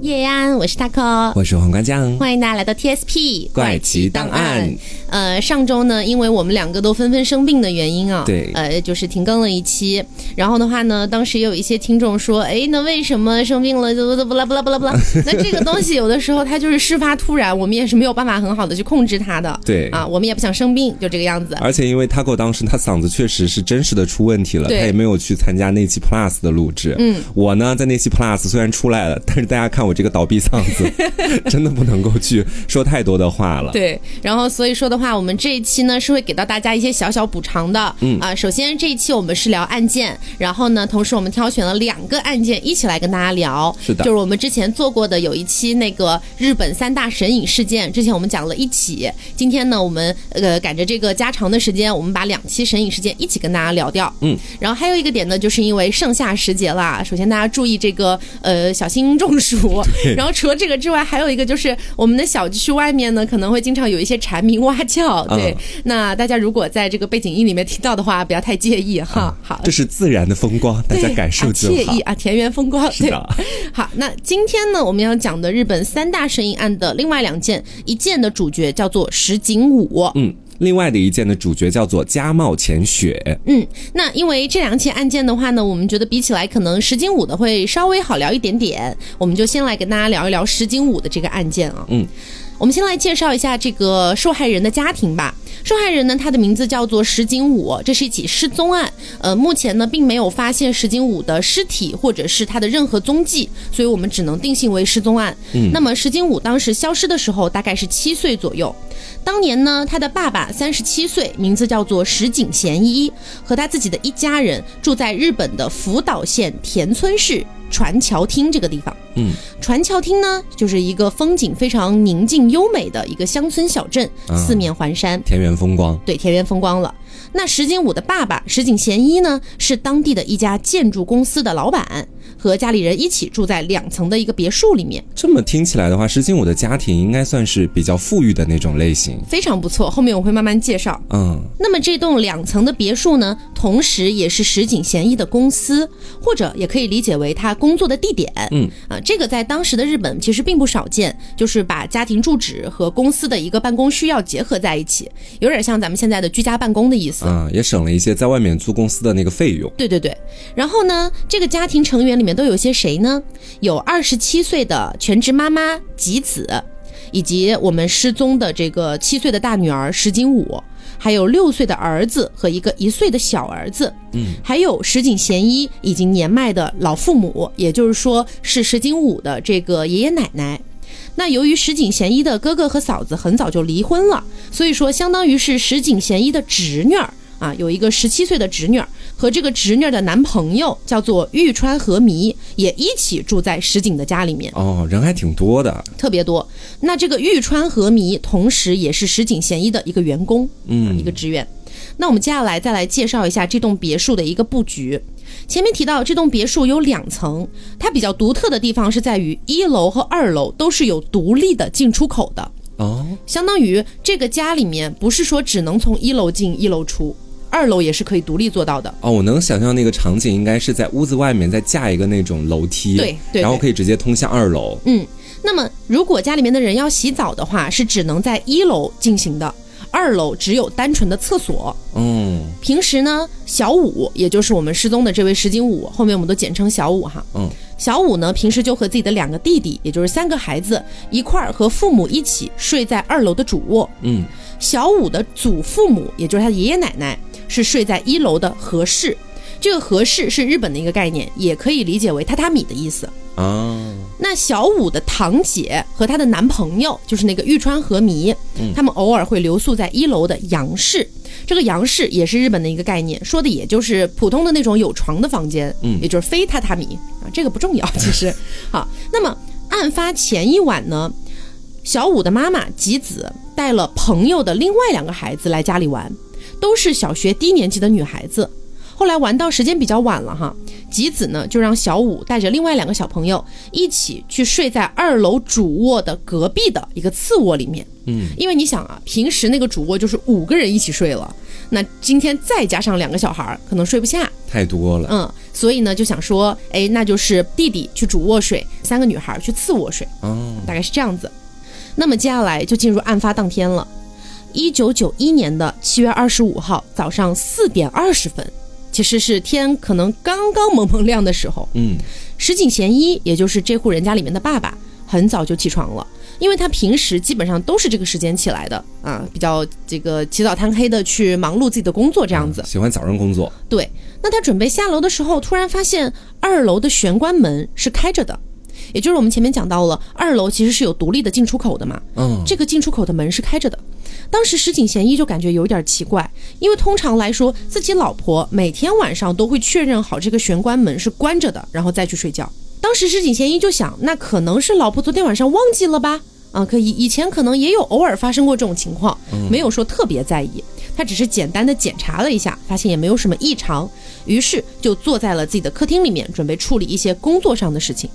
叶安，我是 taco，我是黄瓜酱，欢迎大家来到 TSP 怪奇档案。呃，上周呢，因为我们两个都纷纷生病的原因啊，对，呃，就是停更了一期。然后的话呢，当时也有一些听众说，哎，那为什么生病了就不啦不啦不啦不啦？那这个东西有的时候它就是事发突然，我们也是没有办法很好的去控制它的。对啊，我们也不想生病，就这个样子。而且因为 taco 当时他嗓子确实是真实的出问题了，他也没有去参加那期 plus 的录制。嗯，我呢在那期 plus 虽然出来了，但是大家看我这个倒闭嗓子，真的不能够去说太多的话了。对，然后所以说的话，我们这一期呢是会给到大家一些小小补偿的。嗯啊，首先这一期我们是聊案件，然后呢，同时我们挑选了两个案件一起来跟大家聊。是的就是我们之前做过的有一期那个日本三大神隐事件，之前我们讲了一起，今天呢我们呃赶着这个加长的时间，我们把两期神隐事件一起跟大家聊掉。嗯，然后还有一个点呢，就是因为盛夏时节啦，首先大家注意这个呃小心中暑。然后除了这个之外，还有一个就是我们的小区外面呢，可能会经常有一些蝉鸣蛙叫。对，嗯那大家如果在这个背景音里面听到的话，不要太介意哈。好，这是自然的风光，大家感受就好啊惬意。啊，田园风光。对，好，那今天呢，我们要讲的日本三大神隐案的另外两件，一件的主角叫做石井武。嗯，另外的一件的主角叫做加茂浅雪。嗯，那因为这两起案件的话呢，我们觉得比起来，可能石井武的会稍微好聊一点点。我们就先来跟大家聊一聊石井武的这个案件啊。嗯，我们先来介绍一下这个受害人的家庭吧。受害人呢，他的名字叫做石井武，这是一起失踪案。呃，目前呢，并没有发现石井武的尸体或者是他的任何踪迹，所以我们只能定性为失踪案。嗯那么石井武当时消失的时候，大概是七岁左右。当年呢，他的爸爸三十七岁，名字叫做石井贤一，和他自己的一家人住在日本的福岛县田村市船桥町这个地方。嗯，船桥町呢，就是一个风景非常宁静优美的一个乡村小镇，啊四面环山。田园风光。对，田园风光了。那石井武的爸爸石井贤一呢，是当地的一家建筑公司的老板，和家里人一起住在两层的一个别墅里面，这么听起来的话，石井武的家庭应该算是比较富裕的那种类型。非常不错。后面我会慢慢介绍。嗯，那么这栋两层的别墅呢，同时也是石井贤一的公司，或者也可以理解为他工作的地点。嗯啊，这个在当时的日本其实并不少见，就是把家庭住址和公司的一个办公需要结合在一起，有点像咱们现在的居家办公的意思。啊，也省了一些在外面租公司的那个费用。对对对，然后呢，这个家庭成员里面都有些谁呢？有二十七岁的全职妈妈吉子，以及我们失踪的这个七岁的大女儿石井武，还有六岁的儿子和一个一岁的小儿子，嗯，还有石井贤一已经年迈的老父母，也就是说是石井武的这个爷爷奶奶。那由于石井贤一的哥哥和嫂子很早就离婚了，所以说相当于是石井贤一的侄女儿啊，有一个十七岁的侄女儿和这个侄女儿的男朋友叫做玉川和弥，也一起住在石井的家里面，哦，人还挺多的。特别多。那这个玉川和弥同时也是石井贤一的一个员工，嗯一个职员。那我们接下来再来介绍一下这栋别墅的一个布局。前面提到这栋别墅有两层，它比较独特的地方是在于一楼和二楼都是有独立的进出口的，哦，相当于这个家里面不是说只能从一楼进一楼出，二楼也是可以独立做到的。哦，我能想象那个场景应该是在屋子外面再架一个那种楼梯，对对对然后可以直接通向二楼。嗯，那么如果家里面的人要洗澡的话，是只能在一楼进行的，二楼只有单纯的厕所。嗯平时呢，小五也就是我们失踪的这位石井武，后面我们都简称小五哈。嗯，小五呢，平时就和自己的两个弟弟，也就是三个孩子一块儿和父母一起睡在二楼的主卧。嗯，小五的祖父母，也就是他的爷爷奶奶，是睡在一楼的和室。这个和室是日本的一个概念，也可以理解为榻榻米的意思。啊，那小五的堂姐和她的男朋友，就是那个玉川和弥，他们偶尔会留宿在一楼的洋室。这个洋室也是日本的一个概念，说的也就是普通的那种有床的房间，嗯也就是非榻榻米啊，这个不重要，其实。好，那么案发前一晚呢，小五的妈妈吉子带了朋友的另外两个孩子来家里玩，都是小学低年级的女孩子。后来玩到时间比较晚了哈，吉子呢就让小五带着另外两个小朋友一起去睡在二楼主卧的隔壁的一个次卧里面。嗯，因为你想啊，平时那个主卧就是五个人一起睡了，那今天再加上两个小孩儿，可能睡不下，太多了。嗯，所以呢就想说，哎，那就是弟弟去主卧睡，三个女孩去次卧睡，哦，大概是这样子。那么接下来就进入案发当天了，一九九一年的七月二十五号早上四点二十分，其实是天可能刚刚蒙蒙亮的时候，嗯，石井贤一，也就是这户人家里面的爸爸，很早就起床了，因为他平时基本上都是这个时间起来的啊，比较这个起早贪黑的去忙碌自己的工作这样子。喜欢早上工作。对，那他准备下楼的时候，突然发现二楼的玄关门是开着的，也就是我们前面讲到了，二楼其实是有独立的进出口的嘛。嗯，这个进出口的门是开着的。当时石井贤一就感觉有点奇怪，因为通常来说，自己老婆每天晚上都会确认好这个玄关门是关着的，然后再去睡觉。当时石井贤一就想，那可能是老婆昨天晚上忘记了吧？啊，可以，以前可能也有偶尔发生过这种情况，没有说特别在意。他只是简单的检查了一下，发现也没有什么异常，于是就坐在了自己的客厅里面，准备处理一些工作上的事情。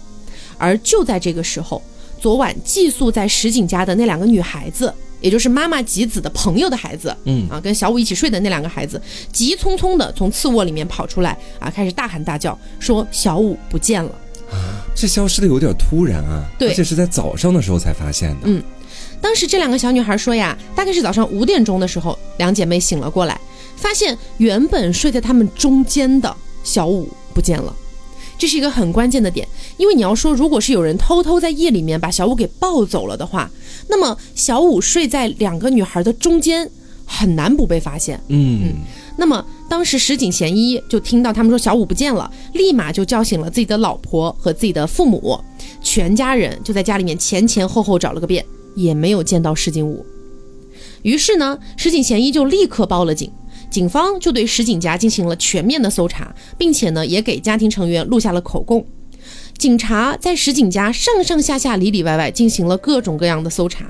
而就在这个时候，昨晚寄宿在石井家的那两个女孩子，也就是妈妈吉子的朋友的孩子，嗯啊，跟小五一起睡的那两个孩子，急匆匆的从次卧里面跑出来，啊，开始大喊大叫，说小五不见了。这消失的有点突然啊，对而且是在早上的时候才发现的。嗯当时这两个小女孩说呀，大概是早上五点钟的时候，两姐妹醒了过来，发现原本睡在她们中间的小五不见了。这是一个很关键的点，因为你要说，如果是有人偷偷在夜里面把小五给抱走了的话，那么小五睡在两个女孩的中间，很难不被发现。嗯，那么当时石井贤一就听到他们说小五不见了，立马就叫醒了自己的老婆和自己的父母，全家人就在家里面前前后后找了个遍，也没有见到石井武。于是呢，石井贤一就立刻报了警，警方就对石井家进行了全面的搜查，并且呢也给家庭成员录下了口供。警察在石井家上上下下、里里外外进行了各种各样的搜查，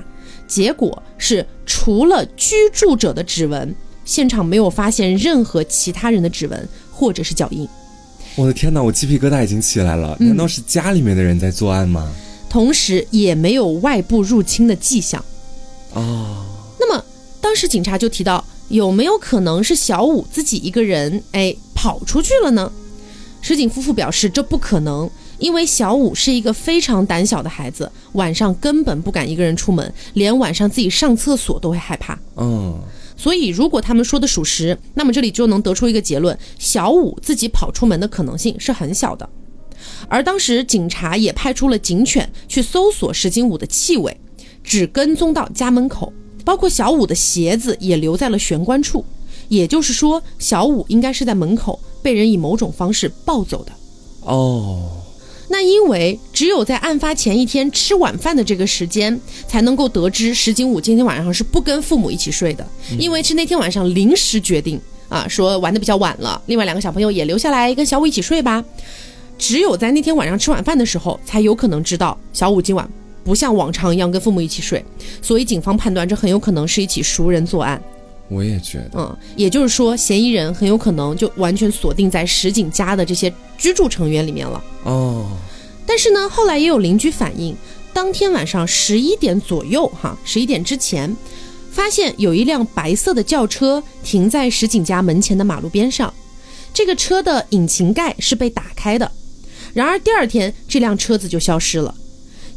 结果是除了居住者的指纹，现场没有发现任何其他人的指纹或者是脚印，我的天哪，我鸡皮疙瘩已经起来了。难道是家里面的人在作案吗？同时也没有外部入侵的迹象。哦，那么当时警察就提到，有没有可能是小五自己一个人哎跑出去了呢？石井夫妇表示这不可能，因为小五是一个非常胆小的孩子，晚上根本不敢一个人出门，连晚上自己上厕所都会害怕。嗯，所以如果他们说的属实，那么这里就能得出一个结论：小五自己跑出门的可能性是很小的。而当时警察也派出了警犬去搜索石井武的气味，只跟踪到家门口，包括小五的鞋子也留在了玄关处。也就是说，小五应该是在门口被人以某种方式抱走的。哦，那因为只有在案发前一天吃晚饭的这个时间，才能够得知石井武今天晚上是不跟父母一起睡的，因为是那天晚上临时决定啊，说玩的比较晚了，另外两个小朋友也留下来跟小五一起睡吧。只有在那天晚上吃晚饭的时候，才有可能知道小五今晚不像往常一样跟父母一起睡，所以警方判断这很有可能是一起熟人作案。我也觉得。嗯，也就是说，嫌疑人很有可能就完全锁定在石井家的这些居住成员里面了。哦，但是呢，后来也有邻居反映，当天晚上十一点左右，哈，十一点之前，发现有一辆白色的轿车停在石井家门前的马路边上，这个车的引擎盖是被打开的。然而第二天，这辆车子就消失了。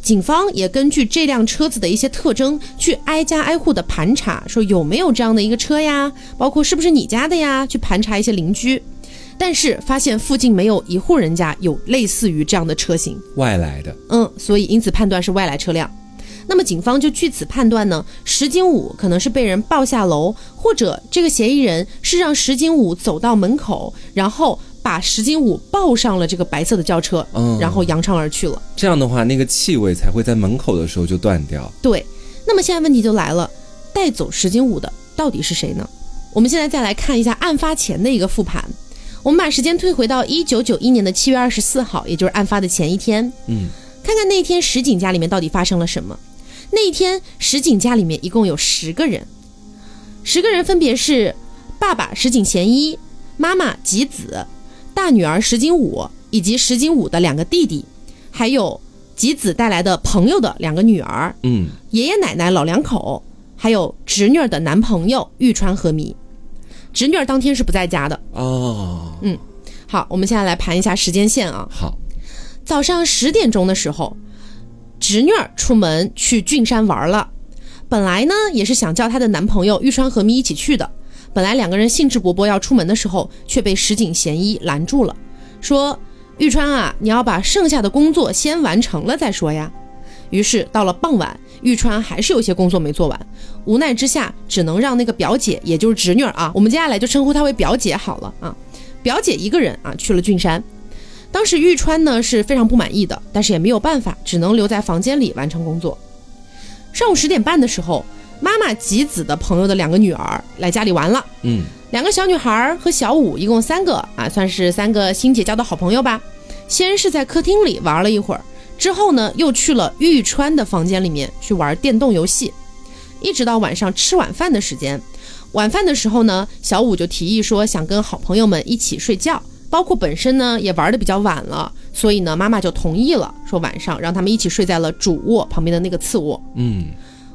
警方也根据这辆车子的一些特征，去挨家挨户的盘查，说有没有这样的一个车呀，包括是不是你家的呀，去盘查一些邻居。但是发现附近没有一户人家有类似于这样的车型，外来的。嗯，所以因此判断是外来车辆。那么警方就据此判断呢，石金武可能是被人抱下楼，或者这个嫌疑人是让石金武走到门口，然后把石井武抱上了这个白色的轿车，嗯然后扬长而去了。这样的话，那个气味才会在门口的时候就断掉。对，那么现在问题就来了，带走石井武的到底是谁呢？我们现在再来看一下案发前的一个复盘。我们把时间推回到一九九一年的七月二十四号，也就是案发的前一天，嗯，看看那天石井家里面到底发生了什么。那一天，石井家里面一共有十个人，十个人分别是爸爸石井贤一、妈妈吉子、大女儿石井武以及石井武的两个弟弟，还有吉子带来的朋友的两个女儿，嗯，爷爷奶奶、老两口，还有侄女儿的男朋友玉川和弥。侄女儿当天是不在家的，哦，嗯好，我们现在来盘一下时间线啊。好，早上十点钟的时候，侄女儿出门去郡山玩了。本来呢，也是想叫她的男朋友玉川和弥一起去的。本来两个人兴致勃勃要出门的时候，却被石井贤一拦住了，说：“玉川啊，你要把剩下的工作先完成了再说呀。”于是到了傍晚，玉川还是有些工作没做完，无奈之下，只能让那个表姐，也就是侄女儿啊，我们接下来就称呼她为表姐好了啊。表姐一个人啊去了郡山。当时玉川呢是非常不满意的，但是也没有办法，只能留在房间里完成工作。上午十点半的时候，妈妈吉子的朋友的两个女儿来家里玩了。嗯，两个小女孩和小五一共三个啊，算是三个新结交的好朋友吧。先是在客厅里玩了一会儿，之后呢又去了玉川的房间里面去玩电动游戏，一直到晚上吃晚饭的时间。晚饭的时候呢，小五就提议说想跟好朋友们一起睡觉，包括本身呢也玩的比较晚了，所以呢妈妈就同意了，说晚上让他们一起睡在了主卧旁边的那个次卧。嗯，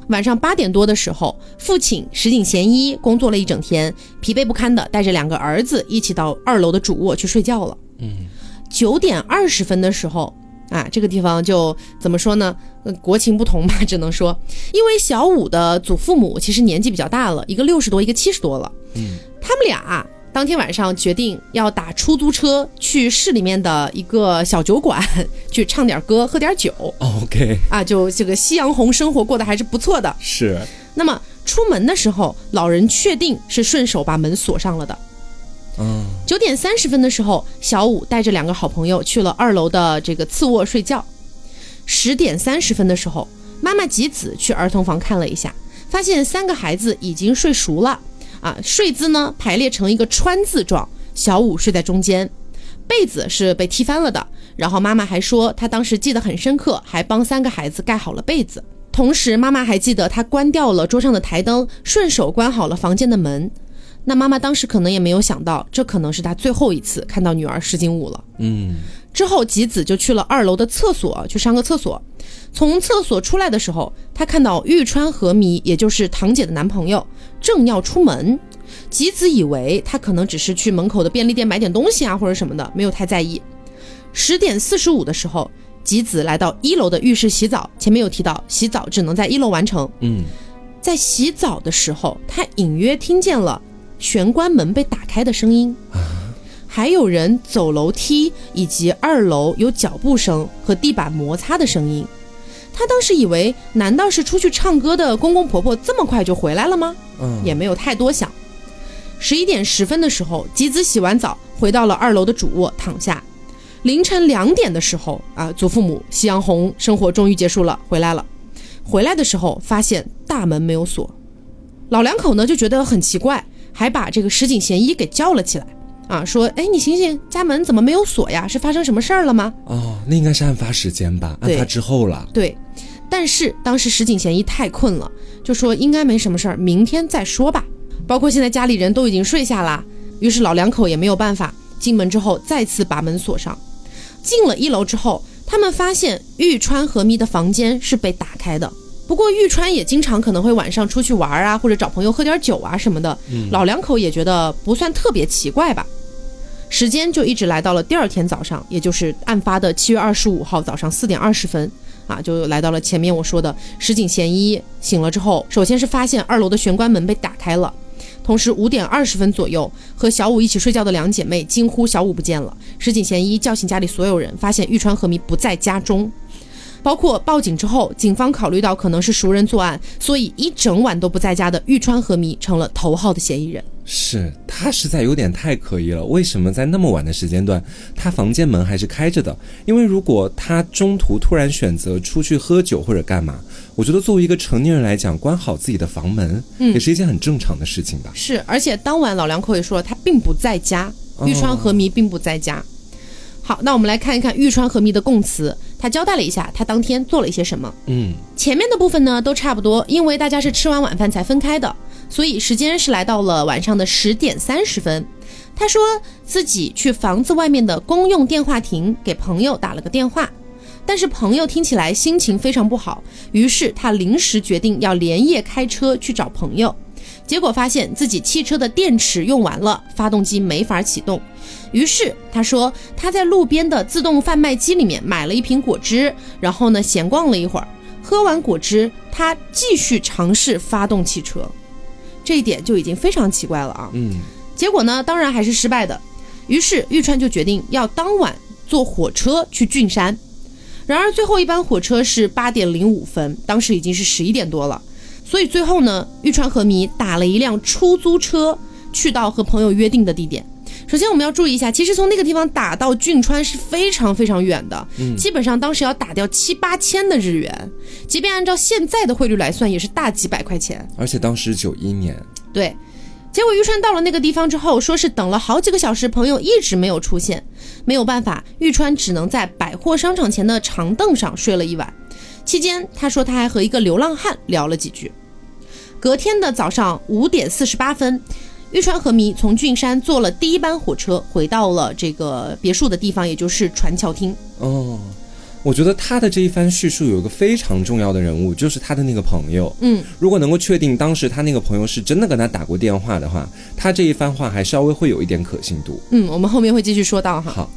晚上八点多的时候，父亲石井贤一工作了一整天，疲惫不堪的带着两个儿子一起到二楼的主卧去睡觉了。嗯，九点二十分的时候。啊，这个地方就怎么说呢？呃，国情不同吧，只能说，因为小五的祖父母其实年纪比较大了，一个六十多，一个七十多了。嗯，他们俩当天晚上决定要打出租车去市里面的一个小酒馆去唱点歌，喝点酒。OK，啊，就这个夕阳红生活过得还是不错的。是，那么出门的时候，老人确定是顺手把门锁上了的。嗯，九点三十分的时候，小五带着两个好朋友去了二楼的这个次卧睡觉。十点三十分的时候，妈妈吉子去儿童房看了一下，发现三个孩子已经睡熟了，啊，睡姿呢排列成一个川字状，小五睡在中间，被子是被踢翻了的。然后妈妈还说，她当时记得很深刻，还帮三个孩子盖好了被子。同时，妈妈还记得她关掉了桌上的台灯，顺手关好了房间的门。那妈妈当时可能也没有想到，这可能是她最后一次看到女儿石井舞了。嗯，之后，吉子就去了二楼的厕所去上个厕所。从厕所出来的时候，她看到玉川和弥，也就是堂姐的男朋友，正要出门。吉子以为他可能只是去门口的便利店买点东西啊，或者什么的，没有太在意。十点四十五的时候，吉子来到一楼的浴室洗澡。前面有提到，洗澡只能在一楼完成。嗯，在洗澡的时候，他隐约听见了玄关门被打开的声音，还有人走楼梯，以及二楼有脚步声和地板摩擦的声音。他当时以为，难道是出去唱歌的公公婆婆这么快就回来了吗？嗯，也没有太多想。十一点十分的时候，吉子洗完澡回到了二楼的主卧躺下。凌晨两点的时候啊，祖父母夕阳红生活终于结束了，回来了。回来的时候发现大门没有锁，老两口呢就觉得很奇怪，还把这个石井贤一给叫了起来啊，说：“哎，你醒醒，家门怎么没有锁呀？是发生什么事儿了吗哦，那应该是案发时间吧？案发之后了？”。对，但是当时石井贤一太困了，就说应该没什么事儿，明天再说吧。包括现在家里人都已经睡下啦，于是老两口也没有办法，进门之后再次把门锁上。进了一楼之后，他们发现玉川和咪的房间是被打开的。不过玉川也经常可能会晚上出去玩啊，或者找朋友喝点酒啊什么的。老两口也觉得不算特别奇怪吧。时间就一直来到了第二天早上，也就是案发的七月二十五号早上四点二十分，啊，就来到了前面我说的石井贤一醒了之后，首先是发现二楼的玄关门被打开了，同时五点二十分左右，和小五一起睡觉的两姐妹惊呼小五不见了。石井贤一叫醒家里所有人，发现玉川和弥不在家中。包括报警之后，警方考虑到可能是熟人作案，所以一整晚都不在家的玉川和弥成了头号的嫌疑人。是他实在有点太可疑了，为什么在那么晚的时间段，他房间门还是开着的？因为如果他中途突然选择出去喝酒或者干嘛，我觉得作为一个成年人来讲，关好自己的房门，也是一件很正常的事情吧。是，而且当晚老两口也说了，他并不在家，玉川和弥并不在家。好，那我们来看一看玉川和弥的供词，他交代了一下他当天做了一些什么。嗯，前面的部分呢都差不多，因为大家是吃完晚饭才分开的，所以时间是来到了晚上的十点三十分。他说自己去房子外面的公用电话亭给朋友打了个电话，但是朋友听起来心情非常不好，于是他临时决定要连夜开车去找朋友。结果发现自己汽车的电池用完了，发动机没法启动。于是他说他在路边的自动贩卖机里面买了一瓶果汁，然后呢闲逛了一会儿，喝完果汁，他继续尝试发动汽车。这一点就已经非常奇怪了啊！嗯，结果呢，当然还是失败的。于是玉川就决定要当晚坐火车去郡山。然而最后一班火车是八点零五分，当时已经是十一点多了。所以最后呢，玉川和弥打了一辆出租车去到和朋友约定的地点。首先我们要注意一下，其实从那个地方打到郡川是非常非常远的，嗯基本上当时要打掉七八千的日元，即便按照现在的汇率来算，也是大几百块钱。而且当时九一年，对，结果玉川到了那个地方之后，说是等了好几个小时，朋友一直没有出现，没有办法，玉川只能在百货商场前的长凳上睡了一晚。期间，他说他还和一个流浪汉聊了几句。隔天的早上五点四十八分，玉川和弥从郡山坐了第一班火车，回到了这个别墅的地方，也就是船桥町。哦，我觉得他的这一番叙述有一个非常重要的人物，就是他的那个朋友。嗯，如果能够确定当时他那个朋友是真的跟他打过电话的话，他这一番话还稍微会有一点可信度。嗯，我们后面会继续说到哈。好，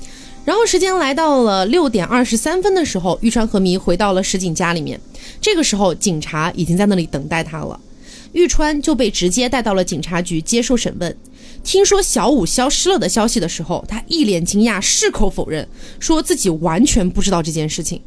然后时间来到了六点二十三分的时候，玉川和弥回到了石井家里面。这个时候，警察已经在那里等待他了。玉川就被直接带到了警察局接受审问。听说小五消失了的消息的时候，他一脸惊讶，矢口否认，说自己完全不知道这件事情。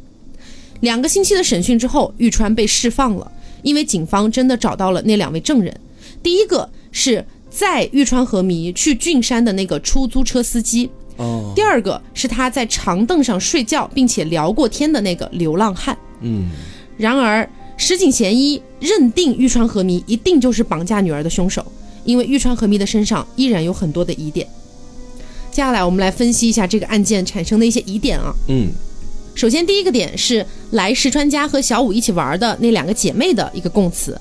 两个星期的审讯之后，玉川被释放了，因为警方真的找到了那两位证人。第一个是载玉川和弥去郡山的那个出租车司机，哦，第二个是他在长凳上睡觉并且聊过天的那个流浪汉。嗯，然而，石井贤一认定玉川和弥一定就是绑架女儿的凶手，因为玉川和弥的身上依然有很多的疑点。接下来，我们来分析一下这个案件产生的一些疑点啊。嗯，首先，第一个点是来石川家和小五一起玩的那两个姐妹的一个供词，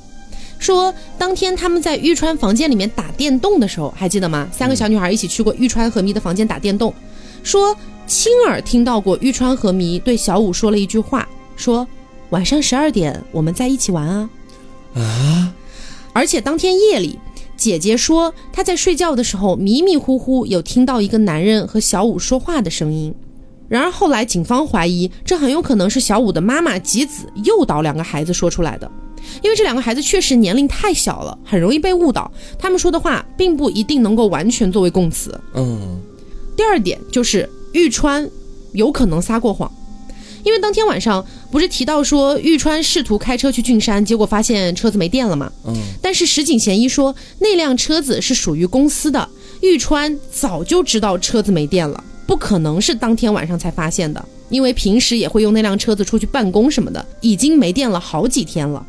说当天他们在玉川房间里面打电动的时候，还记得吗？三个小女孩一起去过玉川和弥的房间打电动，说亲耳听到过玉川和弥对小五说了一句话，说晚上十二点我们在一起玩啊。啊，而且当天夜里，姐姐说她在睡觉的时候迷迷糊糊有听到一个男人和小五说话的声音。然而后来警方怀疑，这很有可能是小五的妈妈吉子诱导两个孩子说出来的，因为这两个孩子确实年龄太小了，很容易被误导。他们说的话并不一定能够完全作为供词。嗯，第二点就是玉川有可能撒过谎，因为当天晚上不是提到说玉川试图开车去郡山，结果发现车子没电了吗？嗯，但是石井贤一说那辆车子是属于公司的，玉川早就知道车子没电了，不可能是当天晚上才发现的，因为平时也会用那辆车子出去办公什么的，已经没电了好几天了。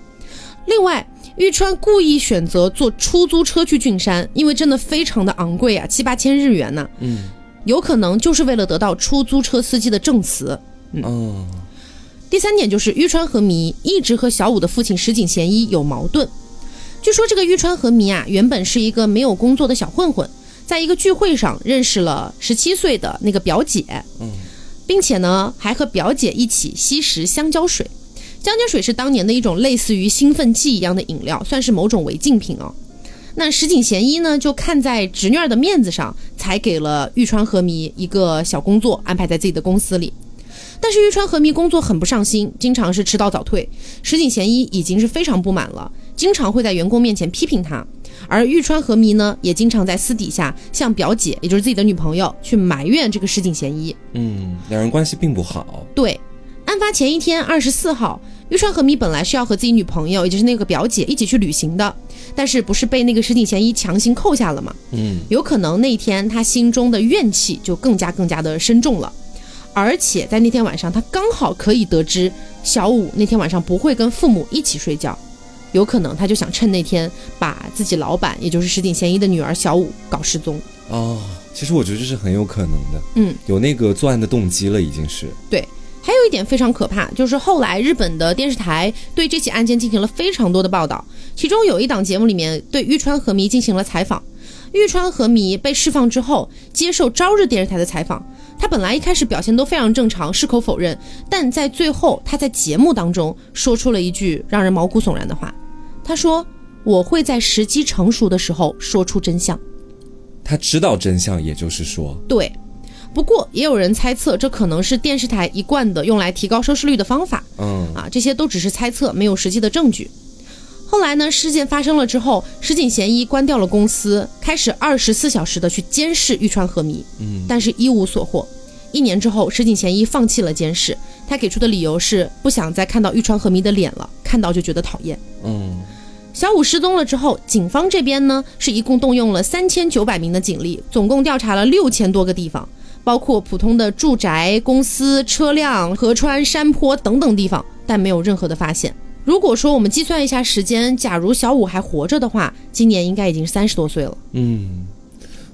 另外，玉川故意选择坐出租车去郡山，因为真的非常的昂贵啊，七八千日元呢、嗯，有可能就是为了得到出租车司机的证词。哦，第三点就是玉川和弥一直和小五的父亲石井贤一有矛盾。据说这个玉川和弥啊，原本是一个没有工作的小混混，在一个聚会上认识了十七岁的那个表姐，嗯，并且呢还和表姐一起吸食香蕉水。香蕉水是当年的一种类似于兴奋剂一样的饮料，算是某种违禁品哦。那石井贤一呢，就看在侄女儿的面子上，才给了玉川和弥一个小工作，安排在自己的公司里。但是玉川和弥工作很不上心，经常是迟到早退。石井贤一已经是非常不满了，经常会在员工面前批评他。而玉川和弥呢，也经常在私底下向表姐，也就是自己的女朋友，去埋怨这个石井贤一。嗯，两人关系并不好。对，案发前一天，二十四号，玉川和弥本来是要和自己女朋友，也就是那个表姐一起去旅行的，但是不是被那个石井贤一强行扣下了吗？嗯，有可能那一天他心中的怨气就更加更加的深重了，而且在那天晚上，他刚好可以得知小五那天晚上不会跟父母一起睡觉，有可能他就想趁那天把自己老板，也就是石井贤一的女儿小五搞失踪。哦，其实我觉得这是很有可能的。嗯，有那个作案的动机了，已经是。对，还有一点非常可怕，就是后来日本的电视台对这起案件进行了非常多的报道，其中有一档节目里面对玉川和弥进行了采访。玉川和弥被释放之后，接受朝日电视台的采访，他本来一开始表现都非常正常，矢口否认，但在最后他在节目当中说出了一句让人毛骨悚然的话，他说：“我会在时机成熟的时候说出真相。他知道真相，也就是说，对。不过也有人猜测，这可能是电视台一贯的用来提高收视率的方法。嗯啊，这些都只是猜测，没有实际的证据。后来呢，事件发生了之后，石井贤一关掉了公司，开始二十四小时的去监视玉川和弥，嗯，但是一无所获。一年之后，石井贤一放弃了监视，他给出的理由是不想再看到玉川和弥的脸了，看到就觉得讨厌。嗯小五失踪了之后，警方这边呢是一共动用了三千九百名的警力，总共调查了六千多个地方，包括普通的住宅、公司、车辆、河川、山坡等等地方，但没有任何的发现。如果说我们计算一下时间，假如小五还活着的话，今年应该已经三十多岁了。嗯，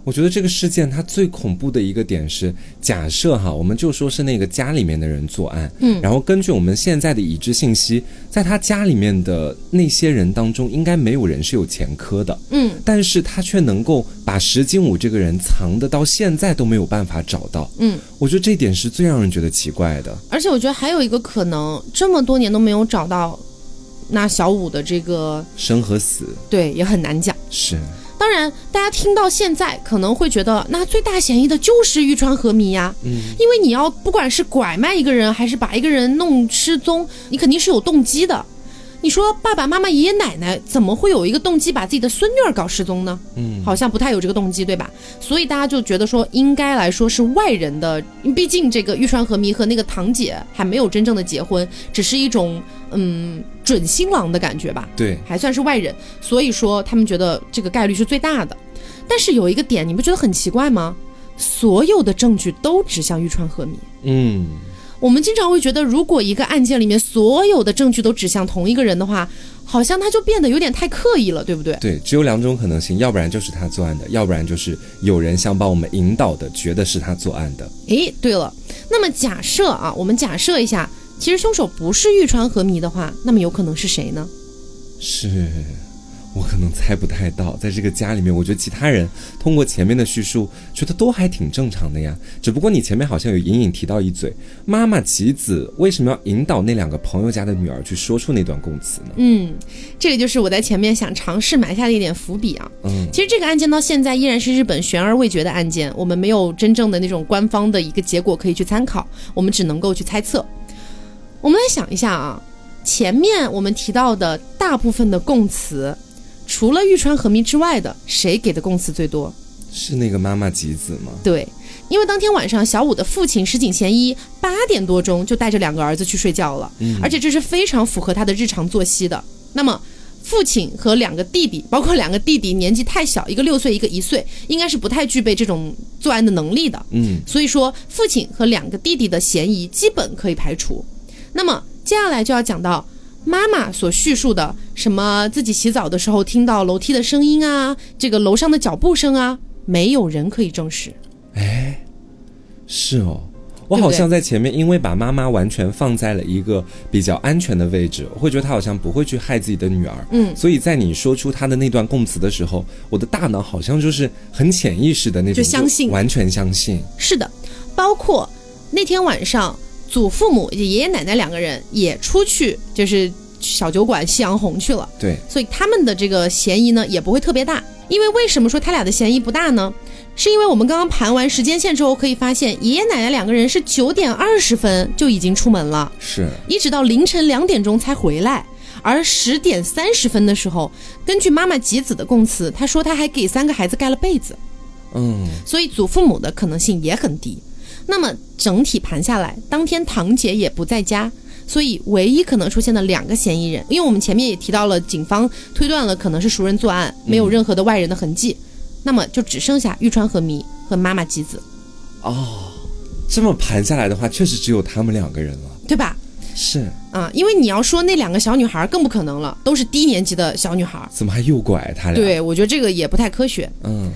我觉得这个事件它最恐怖的一个点是，假设哈，我们就说是那个家里面的人作案，嗯。然后根据我们现在的已知信息，在他家里面的那些人当中，应该没有人是有前科的，嗯，但是他却能够把石金武这个人藏的到现在都没有办法找到，嗯，我觉得这一点是最让人觉得奇怪的。而且我觉得还有一个可能，这么多年都没有找到，那小五的这个生和死对也很难讲。是，当然，大家听到现在可能会觉得，那最大嫌疑的就是玉川和弥呀，嗯，因为你要不管是拐卖一个人，还是把一个人弄失踪，你肯定是有动机的。你说爸爸妈妈、爷爷奶奶怎么会有一个动机把自己的孙女儿搞失踪呢？嗯，好像不太有这个动机，对吧？所以大家就觉得说，应该来说是外人的，毕竟这个玉川和弥和那个堂姐还没有真正的结婚，只是一种嗯准新郎的感觉吧。对，还算是外人，所以说他们觉得这个概率是最大的。但是有一个点，你不觉得很奇怪吗？所有的证据都指向玉川和弥。嗯，我们经常会觉得，如果一个案件里面所有的证据都指向同一个人的话，好像他就变得有点太刻意了，对不对？对，只有两种可能性，要不然就是他作案的，要不然就是有人想把我们引导的，觉得是他作案的。诶，对了，那么假设啊，我们假设一下，其实凶手不是玉川和弥的话，那么有可能是谁呢？是我可能猜不太到，在这个家里面，我觉得其他人通过前面的叙述，觉得都还挺正常的呀。只不过你前面好像有隐隐提到一嘴，妈妈吉子为什么要引导那两个朋友家的女儿去说出那段供词呢？嗯，这个就是我在前面想尝试埋下的一点伏笔啊。嗯，其实这个案件到现在依然是日本悬而未决的案件，我们没有真正的那种官方的一个结果可以去参考，我们只能够去猜测。我们来想一下啊，前面我们提到的大部分的供词，除了玉川和弥之外的，谁给的供词最多？是那个妈妈吉子吗？对，因为当天晚上小五的父亲石井贤一八点多钟就带着两个儿子去睡觉了，嗯而且这是非常符合他的日常作息的。那么。父亲和两个弟弟，包括两个弟弟年纪太小，一个六岁，一个一岁，应该是不太具备这种作案的能力的。嗯，所以说，父亲和两个弟弟的嫌疑基本可以排除。那么接下来就要讲到妈妈所叙述的什么自己洗澡的时候听到楼梯的声音啊，这个楼上的脚步声啊，没有人可以证实。哎，是哦。我好像在前面，因为把妈妈完全放在了一个比较安全的位置，我会觉得她好像不会去害自己的女儿。嗯所以在你说出她的那段供词的时候，我的大脑好像就是很潜意识的那种，就相信完全相信。是的，包括那天晚上，祖父母爷爷奶奶两个人也出去，就是小酒馆夕阳红去了。对，所以他们的这个嫌疑呢也不会特别大。因为为什么说他俩的嫌疑不大呢？是因为我们刚刚盘完时间线之后，可以发现爷爷奶奶两个人是九点二十分就已经出门了，是，一直到凌晨两点钟才回来。而十点三十分的时候，根据妈妈吉子的供词，她说她还给三个孩子盖了被子，嗯，所以祖父母的可能性也很低。那么整体盘下来，当天堂姐也不在家，所以唯一可能出现的两个嫌疑人，因为我们前面也提到了，警方推断了可能是熟人作案，没有任何的外人的痕迹，那么就只剩下玉川和弥和妈妈吉子，哦，这么盘下来的话，确实只有他们两个人了。对吧？是，啊、因为你要说那两个小女孩更不可能了，都是低年级的小女孩。怎么还诱拐他俩？，对，我觉得这个也不太科学。嗯，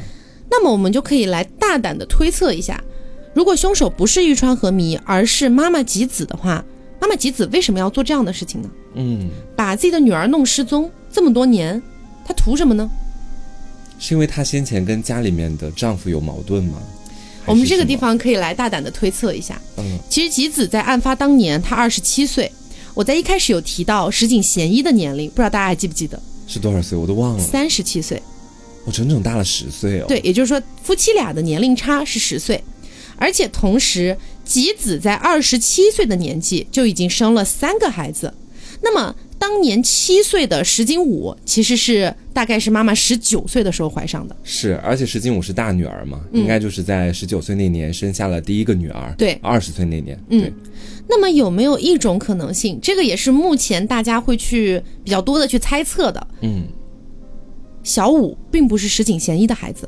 那么我们就可以来大胆的推测一下，如果凶手不是玉川和弥，而是妈妈吉子的话，妈妈吉子为什么要做这样的事情呢？嗯，把自己的女儿弄失踪这么多年，她图什么呢？是因为她先前跟家里面的丈夫有矛盾吗？我们这个地方可以来大胆的推测一下。嗯其实吉子在案发当年，她二十七岁。我在一开始有提到石井贤一的年龄，不知道大家还记不记得？是多少岁我都忘了，三十七岁。我整整大了十岁哦。对，也就是说夫妻俩的年龄差是十岁，而且同时吉子在二十七岁的年纪就已经生了三个孩子。那么当年七岁的石井武其实是大概是妈妈十九岁的时候怀上的。是，而且石井武是大女儿嘛，应该就是在十九岁那年生下了第一个女儿。对二十岁那年。嗯对，那么有没有一种可能性，这个也是目前大家会去比较多的去猜测的，嗯，小五并不是石井贤一的孩子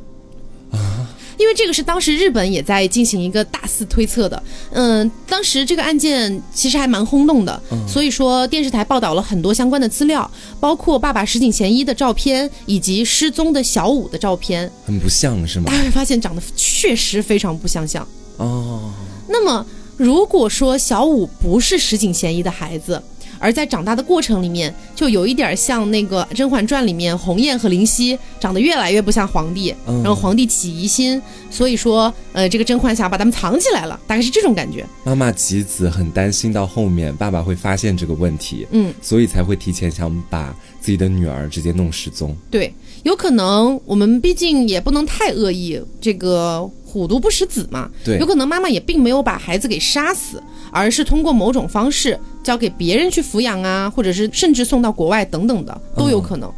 因为这个是当时日本也在进行一个大肆推测的，嗯，当时这个案件其实还蛮轰动的，所以说电视台报道了很多相关的资料，包括爸爸石井贤一的照片以及失踪的小五的照片，很不像是吗大？家会发现长得确实非常不相像。哦，那么，如果说小五不是石井贤一的孩子，而在长大的过程里面，就有一点像那个《甄嬛传》里面红雁和灵犀长得越来越不像皇帝，嗯然后皇帝起疑心，所以说，呃，这个甄嬛想把他们藏起来了，大概是这种感觉。妈妈吉子很担心到后面爸爸会发现这个问题，嗯，所以才会提前想把自己的女儿直接弄失踪。对，有可能我们毕竟也不能太恶意，这个虎毒不食子嘛。对有可能妈妈也并没有把孩子给杀死，而是通过某种方式交给别人去抚养啊，或者是甚至送到国外等等的都有可能。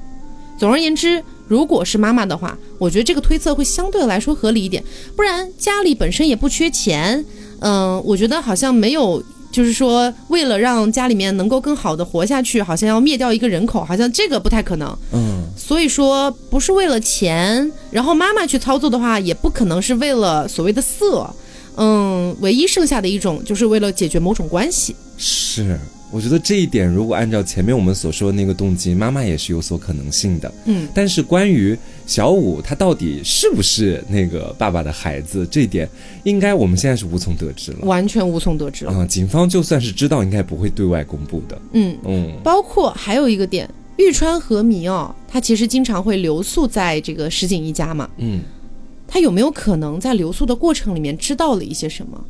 总而言之，如果是妈妈的话，我觉得这个推测会相对来说合理一点，不然家里本身也不缺钱，嗯、我觉得好像没有。就是说，为了让家里面能够更好的活下去，好像要灭掉一个人口，好像这个不太可能。嗯，所以说，不是为了钱，然后妈妈去操作的话，也不可能是为了所谓的色。嗯，唯一剩下的一种就是为了解决某种关系。是。我觉得这一点，如果按照前面我们所说的那个动机，妈妈也是有所可能性的。嗯，但是关于小五他到底是不是那个爸爸的孩子，这一点应该我们现在是无从得知了。完全无从得知了。啊、警方就算是知道，应该不会对外公布的。嗯，嗯，包括还有一个点，玉川和弥哦，他其实经常会留宿在这个石井一家嘛。嗯，他有没有可能在留宿的过程里面知道了一些什么，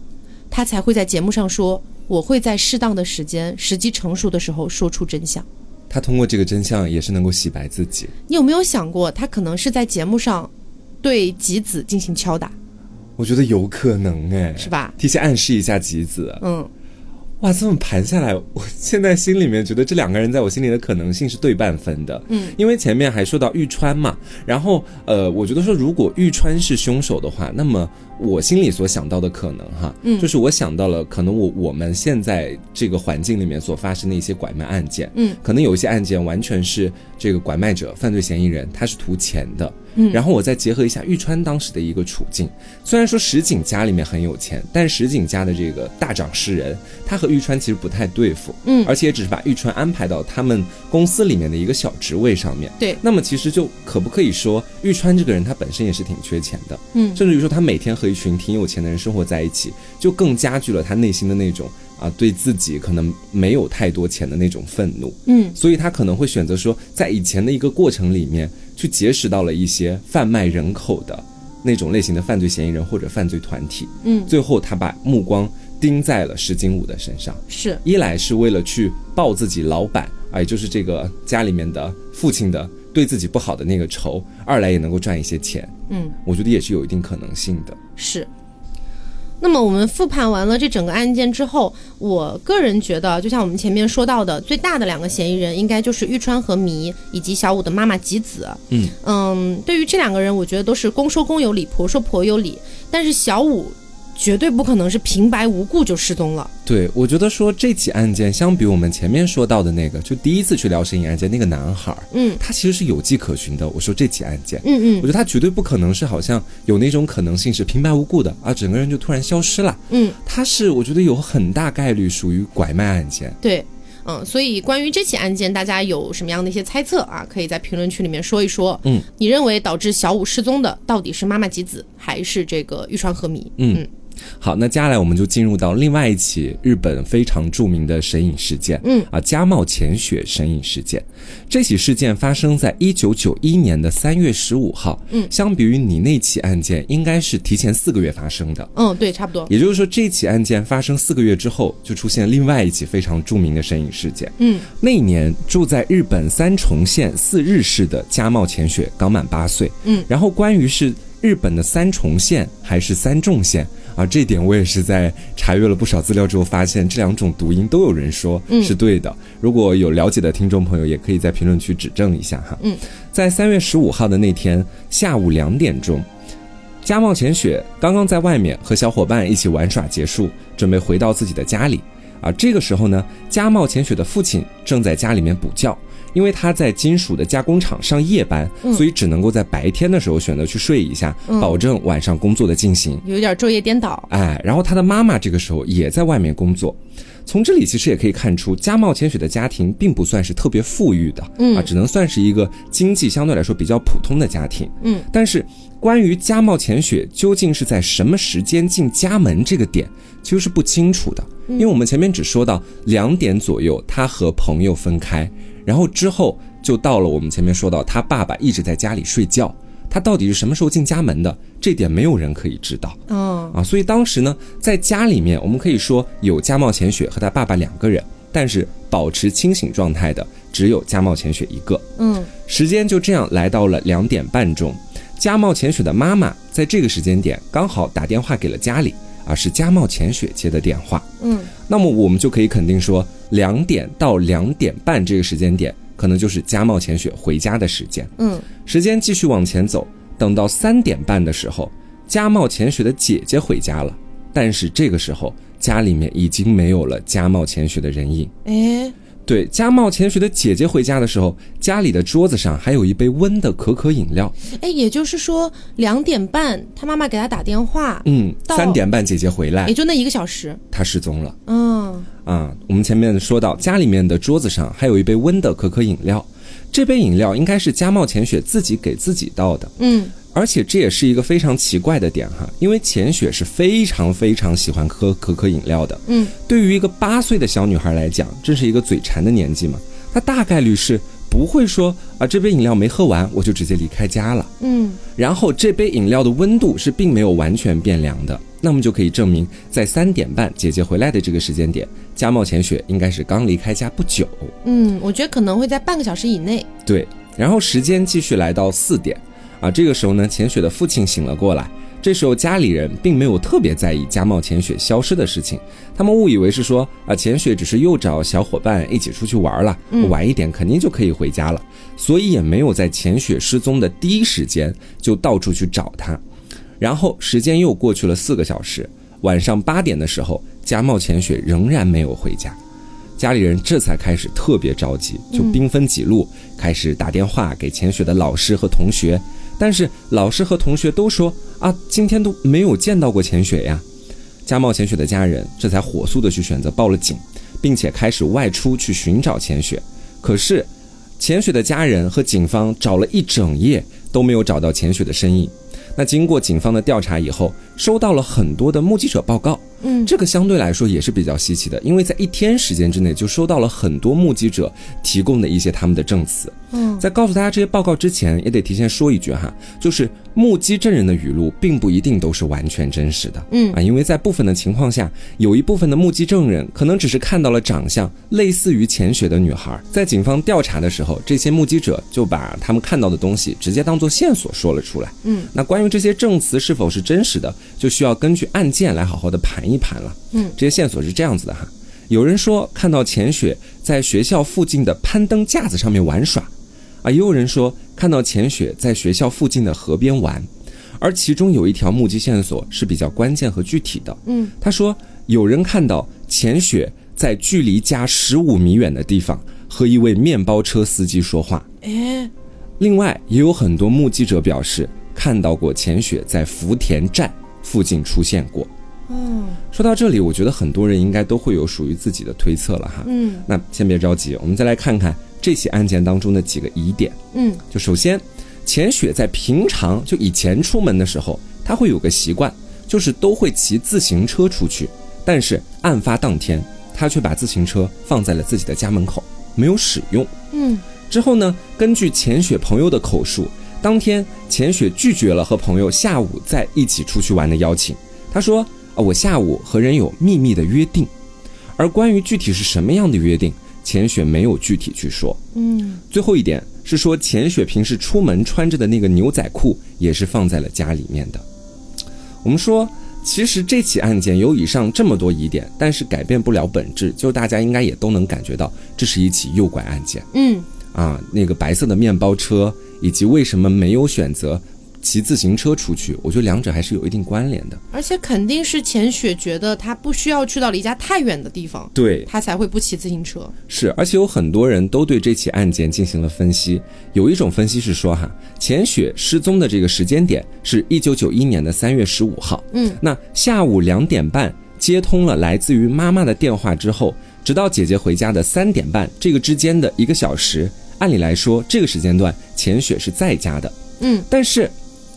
他才会在节目上说我会在适当的时间、时机成熟的时候说出真相？他通过这个真相也是能够洗白自己。你有没有想过，他可能是在节目上对吉子进行敲打，我觉得有可能哎，是吧？提前暗示一下吉子。嗯，哇，这么盘下来，我现在心里面觉得这两个人在我心里的可能性是对半分的。嗯，因为前面还说到玉川嘛，然后呃，我觉得说如果玉川是凶手的话，那么我心里所想到的可能哈，嗯。就是我想到了可能我我们现在这个环境里面所发生的一些拐卖案件，嗯，可能有一些案件完全是这个拐卖者、犯罪嫌疑人他是图钱的，嗯。然后我再结合一下玉川当时的一个处境，虽然说石井家里面很有钱，但石井家的这个大掌事人，他和玉川其实不太对付，嗯。而且也只是把玉川安排到他们公司里面的一个小职位上面。对，那么其实就可不可以说，玉川这个人他本身也是挺缺钱的，嗯。甚至于说他每天和一群挺有钱的人生活在一起，就更加剧了他内心的那种啊对自己可能没有太多钱的那种愤怒。嗯。所以他可能会选择说，在以前的一个过程里面，去结识到了一些贩卖人口的那种类型的犯罪嫌疑人或者犯罪团体。嗯，最后他把目光盯在了石金武的身上，是，一来是为了去报自己老板啊，也就是这个家里面的父亲的对自己不好的那个仇；二来也能够赚一些钱。嗯我觉得也是有一定可能性的。是。那么我们复盘完了这整个案件之后，我个人觉得，就像我们前面说到的，最大的两个嫌疑人应该就是玉川和弥以及小五的妈妈吉子。嗯嗯，对于这两个人，我觉得都是公说公有理，婆说婆有理。但是小五绝对不可能是平白无故就失踪了。对，我觉得说这起案件相比我们前面说到的那个，就第一次去聊摄影案件那个男孩儿，嗯他其实是有迹可循的。我说这起案件，嗯嗯我觉得他绝对不可能是好像有那种可能性是平白无故的啊，整个人就突然消失了。嗯，他是我觉得有很大概率属于拐卖案件。对。嗯，所以关于这起案件，大家有什么样的一些猜测啊？可以在评论区里面说一说。嗯，你认为导致小五失踪的到底是妈妈吉子，还是这个玉川和弥？嗯好，那接下来我们就进入到另外一起日本非常著名的神隐事件，嗯啊，加茂浅雪神隐事件。这起事件发生在一九九一年的三月十五号，嗯相比于你那起案件，应该是提前四个月发生的。嗯，对，差不多。也就是说，这起案件发生四个月之后，就出现另外一起非常著名的神隐事件。嗯那一年，住在日本三重县四日市的加茂浅雪刚满八岁。嗯，然后关于是日本的三重县还是三重县啊，这点我也是在查阅了不少资料之后发现，这两种读音都有人说是对的。如果有了解的听众朋友，也可以在评论区指正一下哈。嗯，在三月十五号的那天下午两点钟。家茂浅雪刚刚在外面和小伙伴一起玩耍结束，准备回到自己的家里。而这个时候呢，家茂浅雪的父亲正在家里面补觉，因为他在金属的加工厂上夜班，所以只能够在白天的时候选择去睡一下，保证晚上工作的进行。有一点昼夜颠倒。哎，然后他的妈妈这个时候也在外面工作。从这里其实也可以看出，加茂千雪的家庭并不算是特别富裕的，嗯啊，只能算是一个经济相对来说比较普通的家庭。嗯，但是关于加茂浅雪究竟是在什么时间进家门这个点，其实是不清楚的，因为我们前面只说到两点左右，他和朋友分开，然后之后就到了我们前面说到他爸爸一直在家里睡觉，他到底是什么时候进家门的，这点没有人可以知道。嗯啊，所以当时呢，在家里面，我们可以说有家茂浅雪和他爸爸两个人，但是保持清醒状态的只有家茂浅雪一个。嗯时间就这样来到了两点半钟，家茂浅雪的妈妈在这个时间点刚好打电话给了家里，而是家茂浅雪接的电话。嗯那么我们就可以肯定说，两点到两点半这个时间点，可能就是家茂浅雪回家的时间。嗯时间继续往前走，等到三点半的时候，家茂浅雪的姐姐回家了，但是这个时候家里面已经没有了家茂浅雪的人影。哎对，家茂浅雪的姐姐回家的时候，家里的桌子上还有一杯温的可可饮料。哎，也就是说两点半他妈妈给他打电话，嗯，到三点半姐姐回来也，就那一个小时。她失踪了。嗯啊，我们前面说到，家里面的桌子上还有一杯温的可可饮料，这杯饮料应该是家茂浅雪自己给自己倒的。嗯而且这也是一个非常奇怪的点哈，因为浅雪是非常非常喜欢喝可可饮料的。嗯对于一个八岁的小女孩来讲，这是一个嘴馋的年纪嘛，她大概率是不会说啊这杯饮料没喝完我就直接离开家了。嗯然后这杯饮料的温度是并没有完全变凉的，那么就可以证明在三点半姐姐回来的这个时间点，家茂浅雪应该是刚离开家不久。嗯，我觉得可能会在半个小时以内。对，然后时间继续来到四点，啊，这个时候呢，浅雪的父亲醒了过来。这时候家里人并没有特别在意家茂浅雪消失的事情，他们误以为是说啊，浅雪只是又找小伙伴一起出去玩了，晚一点肯定就可以回家了，所以也没有在浅雪失踪的第一时间就到处去找她。然后时间又过去了四个小时，晚上八点的时候，家茂浅雪仍然没有回家。家里人这才开始特别着急，就兵分几路，开始打电话给浅雪的老师和同学。但是老师和同学都说啊，今天都没有见到过浅雪呀。家茂浅雪的家人这才火速的去选择报了警，并且开始外出去寻找浅雪。可是，浅雪的家人和警方找了一整夜都没有找到浅雪的身影。那经过警方的调查以后，收到了很多的目击者报告。嗯这个相对来说也是比较稀奇的，因为在一天时间之内就收到了很多目击者提供的一些他们的证词。嗯在告诉大家这些报告之前，也得提前说一句哈，就是目击证人的语录并不一定都是完全真实的。嗯啊，因为在部分的情况下，有一部分的目击证人可能只是看到了长相类似于浅雪的女孩，在警方调查的时候，这些目击者就把他们看到的东西直接当做线索说了出来。嗯那关于这些证词是否是真实的，就需要根据案件来好好的盘一盘了。嗯，这些线索是这样子的哈，有人说看到钱雪在学校附近的攀登架子上面玩耍，啊，也有人说看到钱雪在学校附近的河边玩，而其中有一条目击线索是比较关键和具体的。嗯他说有人看到钱雪在距离家十五米远的地方和一位面包车司机说话。哎另外，也有很多目击者表示看到过钱雪在福田站附近出现过。哦说到这里，我觉得很多人应该都会有属于自己的推测了哈。嗯那先别着急，我们再来看看这起案件当中的几个疑点。嗯就首先，钱雪在平常就以前出门的时候，他会有个习惯，就就是都会骑自行车出去，但是案发当天，他却把自行车放在了自己的家门口，没有使用。嗯，之后呢，根据钱雪朋友的口述，当天钱雪拒绝了和朋友下午再一起出去玩的邀请。他说：“啊，我下午和人有秘密的约定。”而关于具体是什么样的约定，钱雪没有具体去说。嗯，最后一点是说，钱雪平时出门穿着的那个牛仔裤也是放在了家里面的。我们说，其实这起案件有以上这么多疑点，但是改变不了本质，就大家应该也都能感觉到，这是一起诱拐案件。嗯，啊，那个白色的面包车，以及为什么没有选择骑自行车出去，我觉得两者还是有一定关联的。而且肯定是钱雪觉得他不需要去到离家太远的地方，对，他才会不骑自行车。是，而且有很多人都对这起案件进行了分析。有一种分析是说，哈，钱雪失踪的这个时间点是一九九一年的三月十五号。嗯，那下午两点半接通了来自于妈妈的电话之后，直到姐姐回家的三点半，这个之间的一个小时，按理来说这个时间段钱雪是在家的。嗯，但是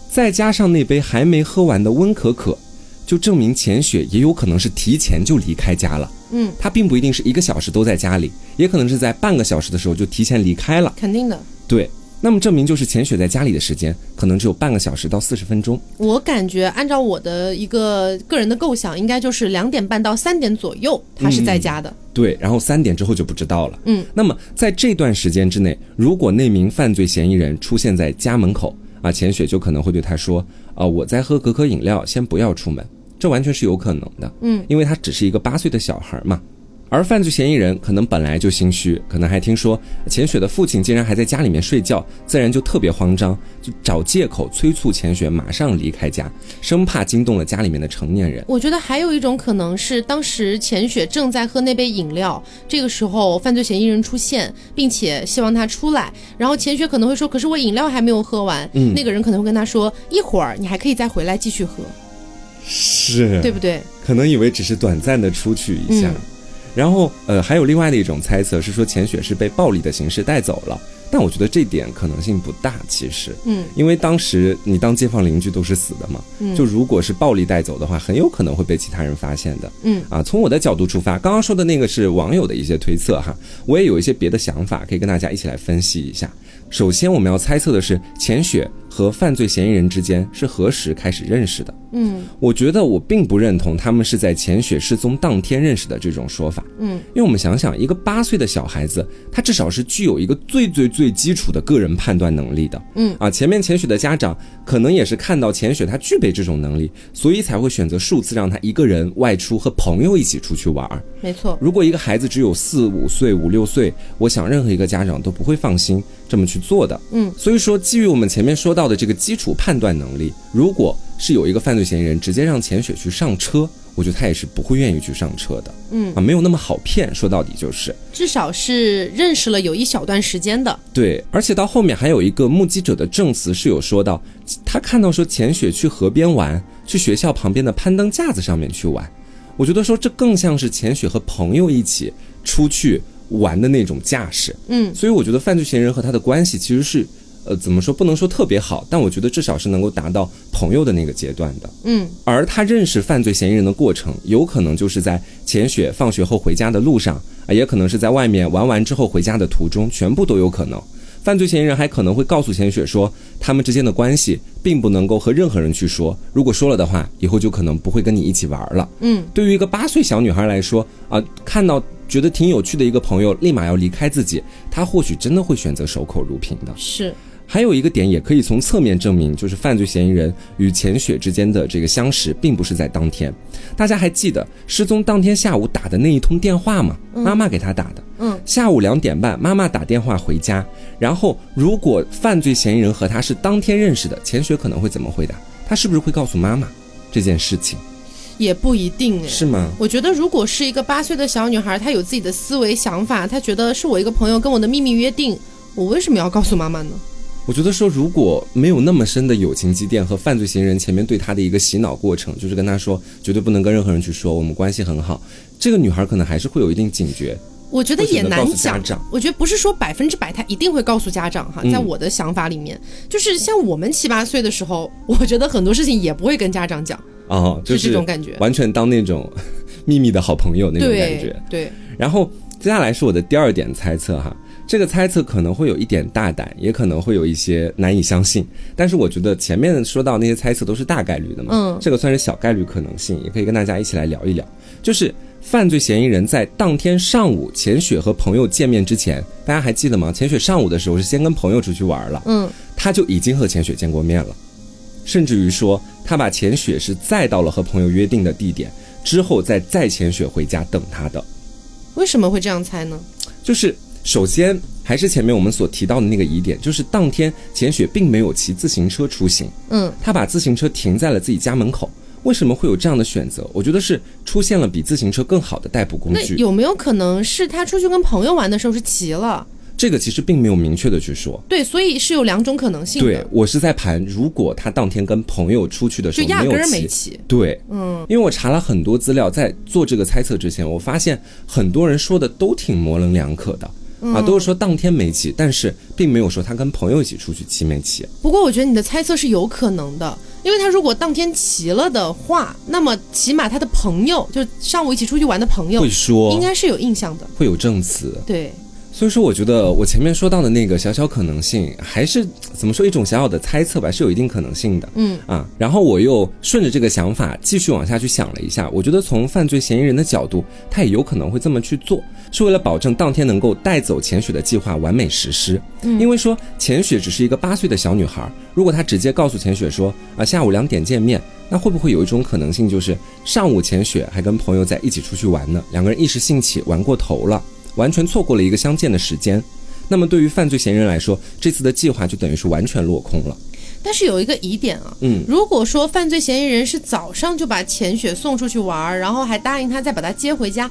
再加上那杯还没喝完的温可可，就证明钱雪也有可能是提前就离开家了。嗯，她并不一定是一个小时都在家里，也可能是在半个小时的时候就提前离开了。肯定的。对，那么证明就是钱雪在家里的时间可能只有半个小时到四十分钟。我感觉按照我的一个个人的构想，应该就是两点半到三点左右，他是在家的。对，然后三点之后就不知道了。嗯，那么在这段时间之内，如果那名犯罪嫌疑人出现在家门口啊，钱雪就可能会对他说：“啊，我在喝可可饮料，先不要出门。”这完全是有可能的。嗯，因为他只是一个八岁的小孩嘛。而犯罪嫌疑人可能本来就心虚，可能还听说钱雪的父亲竟然还在家里面睡觉，自然就特别慌张，就找借口催促钱雪马上离开家，生怕惊动了家里面的成年人。我觉得还有一种可能是，当时钱雪正在喝那杯饮料，这个时候犯罪嫌疑人出现，并且希望他出来，然后钱雪可能会说：“可是我饮料还没有喝完。”嗯。那个人可能会跟他说：“一会儿你还可以再回来继续喝，是。对不对？可能以为只是短暂的出去一下，嗯然后呃，还有另外的一种猜测是说钱雪是被暴力的形式带走了，但我觉得这点可能性不大，其实，嗯，因为当时你当街坊邻居都是死的嘛，嗯。就如果是暴力带走的话，很有可能会被其他人发现的，嗯。啊，从我的角度出发，刚刚说的那个是网友的一些推测哈，我也有一些别的想法可以跟大家一起来分析一下。首先，我们要猜测的是钱雪和犯罪嫌疑人之间是何时开始认识的？嗯。我觉得我并不认同他们是在钱雪失踪当天认识的这种说法，嗯，因为我们想想，一个八岁的小孩子，他至少是具有一个最最最基础的个人判断能力的，嗯。啊，前面钱雪的家长可能也是看到钱雪他具备这种能力，所以才会选择数次让他一个人外出和朋友一起出去玩儿。没错，如果一个孩子只有四五岁、五六岁，我想任何一个家长都不会放心这么去做的。嗯，所以说，基于我们前面说到的这个基础判断能力，如果是有一个犯罪嫌疑人直接让钱雪去上车，我觉得他也是不会愿意去上车的。嗯啊，没有那么好骗，说到底就是至少是认识了有一小段时间的。对。而且到后面还有一个目击者的证词是有说到，他看到说钱雪去河边玩，去学校旁边的攀登架子上面去玩。我觉得说这更像是钱雪和朋友一起出去玩的那种架势。嗯所以我觉得犯罪嫌疑人和他的关系其实是，呃，怎么说不能说特别好，但我觉得至少是能够达到朋友的那个阶段的。嗯而他认识犯罪嫌疑人的过程，有可能就是在钱雪放学后回家的路上，啊，也可能是在外面玩完之后回家的途中，全部都有可能。犯罪嫌疑人还可能会告诉钱雪说，他们之间的关系并不能够和任何人去说，如果说了的话，以后就可能不会跟你一起玩了。嗯对于一个八岁小女孩来说，啊，看到觉得挺有趣的一个朋友，立马要离开自己，她或许真的会选择守口如瓶的。是，还有一个点也可以从侧面证明，就是犯罪嫌疑人与钱雪之间的这个相识，并不是在当天。大家还记得失踪当天下午打的那一通电话吗？妈妈给他打的。嗯下午两点半，妈妈打电话回家，然后如果犯罪嫌疑人和他是当天认识的，钱雪可能会怎么回答？他是不是会告诉妈妈这件事情？也不一定哎。是吗？我觉得，如果是一个八岁的小女孩，她有自己的思维想法，她觉得是我一个朋友跟我的秘密约定，我为什么要告诉妈妈呢？我觉得说，如果没有那么深的友情积淀和犯罪嫌疑人前面对他的一个洗脑过程，就是跟他说绝对不能跟任何人去说，我们关系很好，这个女孩可能还是会有一定警觉。我觉得也难讲。我觉得不是说百分之百他一定会告诉家长哈，嗯在我的想法里面，就是像我们七八岁的时候，我觉得很多事情也不会跟家长讲。哦，就是这种感觉完全当那种 秘密的好朋友那种感觉对。对，然后接下来是我的第二点猜测哈，这个猜测可能会有一点大胆，也可能会有一些难以相信，但是我觉得前面说到那些猜测都是大概率的嘛，嗯这个算是小概率可能性，也可以跟大家一起来聊一聊，就是。犯罪嫌疑人在当天上午钱雪和朋友见面之前，大家还记得吗？钱雪上午的时候是先跟朋友出去玩了，嗯，他就已经和钱雪见过面了，甚至于说他把钱雪是载到了和朋友约定的地点，之后再载钱雪回家等他的。为什么会这样猜呢？就是首先还是前面我们所提到的那个疑点，就是当天钱雪并没有骑自行车出行，嗯，她把自行车停在了自己家门口。为什么会有这样的选择？我觉得是出现了比自行车更好的代步工那具。有没有可能是他出去跟朋友玩的时候是骑了？这个其实并没有明确的去说。对，所以是有两种可能性对，我是在盘，如果他当天跟朋友出去的时候压根儿没有骑，没骑。对，嗯，因为我查了很多资料，在做这个猜测之前，我发现很多人说的都挺模棱两可的。嗯啊，都是说当天没骑，但是并没有说他跟朋友一起出去骑没骑。不过我觉得你的猜测是有可能的，因为他如果当天骑了的话，那么起码他的朋友，就上午一起出去玩的朋友会，说应该是有印象的。会有证词，对，所以说我觉得我前面说到的那个小小可能性，还是怎么说一种小小的猜测吧，是有一定可能性的。嗯啊，然后我又顺着这个想法继续往下去想了一下，我觉得从犯罪嫌疑人的角度，他也有可能会这么去做，是为了保证当天能够带走钱雪的计划完美实施。嗯，因为说钱雪只是一个八岁的小女孩，如果她直接告诉钱雪说啊下午两点见面，那会不会有一种可能性，就是上午钱雪还跟朋友在一起出去玩呢？两个人一时兴起玩过头了，完全错过了一个相见的时间。那么对于犯罪嫌疑人来说，这次的计划就等于是完全落空了。但是有一个疑点啊，嗯，如果说犯罪嫌疑人是早上就把钱雪送出去玩儿，然后还答应他再把他接回家，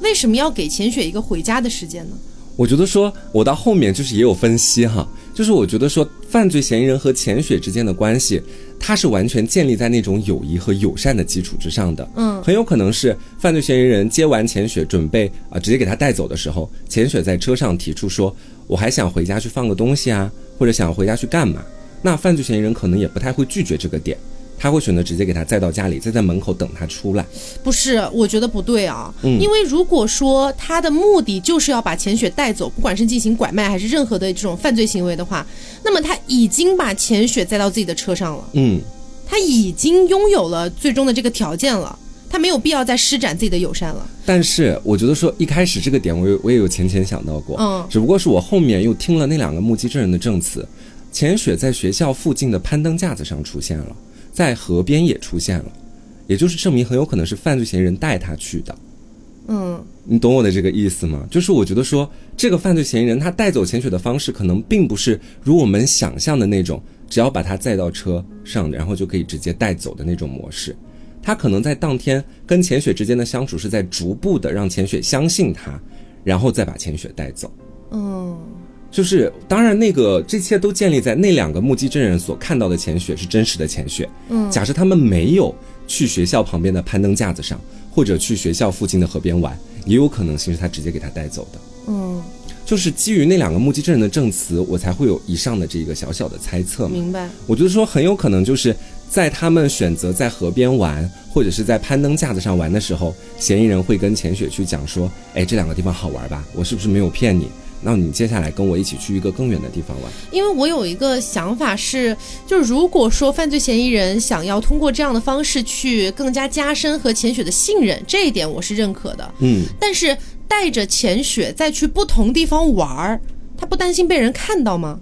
为什么要给钱雪一个回家的时间呢？我觉得说，我到后面就是也有分析哈，就是我觉得说，犯罪嫌疑人和钱雪之间的关系，它是完全建立在那种友谊和友善的基础之上的。嗯很有可能是犯罪嫌疑人接完钱雪，准备啊、直接给他带走的时候，钱雪在车上提出说，我还想回家去放个东西啊，或者想回家去干嘛？那犯罪嫌疑人可能也不太会拒绝这个点。他会选择直接给他载到家里，再在门口等他出来。不是，我觉得不对啊，嗯。因为如果说他的目的就是要把钱雪带走，不管是进行拐卖还是任何的这种犯罪行为的话，那么他已经把钱雪载到自己的车上了，嗯，他已经拥有了最终的这个条件了，他没有必要再施展自己的友善了。但是我觉得说一开始这个点我有我也有浅浅想到过，嗯。只不过是我后面又听了那两个目击证人的证词，钱雪在学校附近的攀登架子上出现了，在河边也出现了，也就是证明很有可能是犯罪嫌疑人带他去的。嗯，你懂我的这个意思吗？就是我觉得说，这个犯罪嫌疑人他带走钱雪的方式，可能并不是如我们想象的那种，只要把他载到车上，然后就可以直接带走的那种模式。他可能在当天跟钱雪之间的相处，是在逐步的让钱雪相信他，然后再把钱雪带走。嗯，就是，当然，那个这一切都建立在那两个目击证人所看到的钱雪是真实的钱雪。嗯假设他们没有去学校旁边的攀登架子上，或者去学校附近的河边玩，也有可能性是他直接给他带走的。嗯，就是基于那两个目击证人的证词，我才会有以上的这一个小小的猜测嘛。明白。我觉得说很有可能就是在他们选择在河边玩，或者是在攀登架子上玩的时候，嫌疑人会跟钱雪去讲说：“哎，这两个地方好玩吧？我是不是没有骗你？那你接下来跟我一起去一个更远的地方玩。因为我有一个想法是，就是如果说犯罪嫌疑人想要通过这样的方式去更加加深和浅雪的信任，这一点我是认可的。”嗯，但是带着浅雪再去不同地方玩儿，他不担心被人看到吗？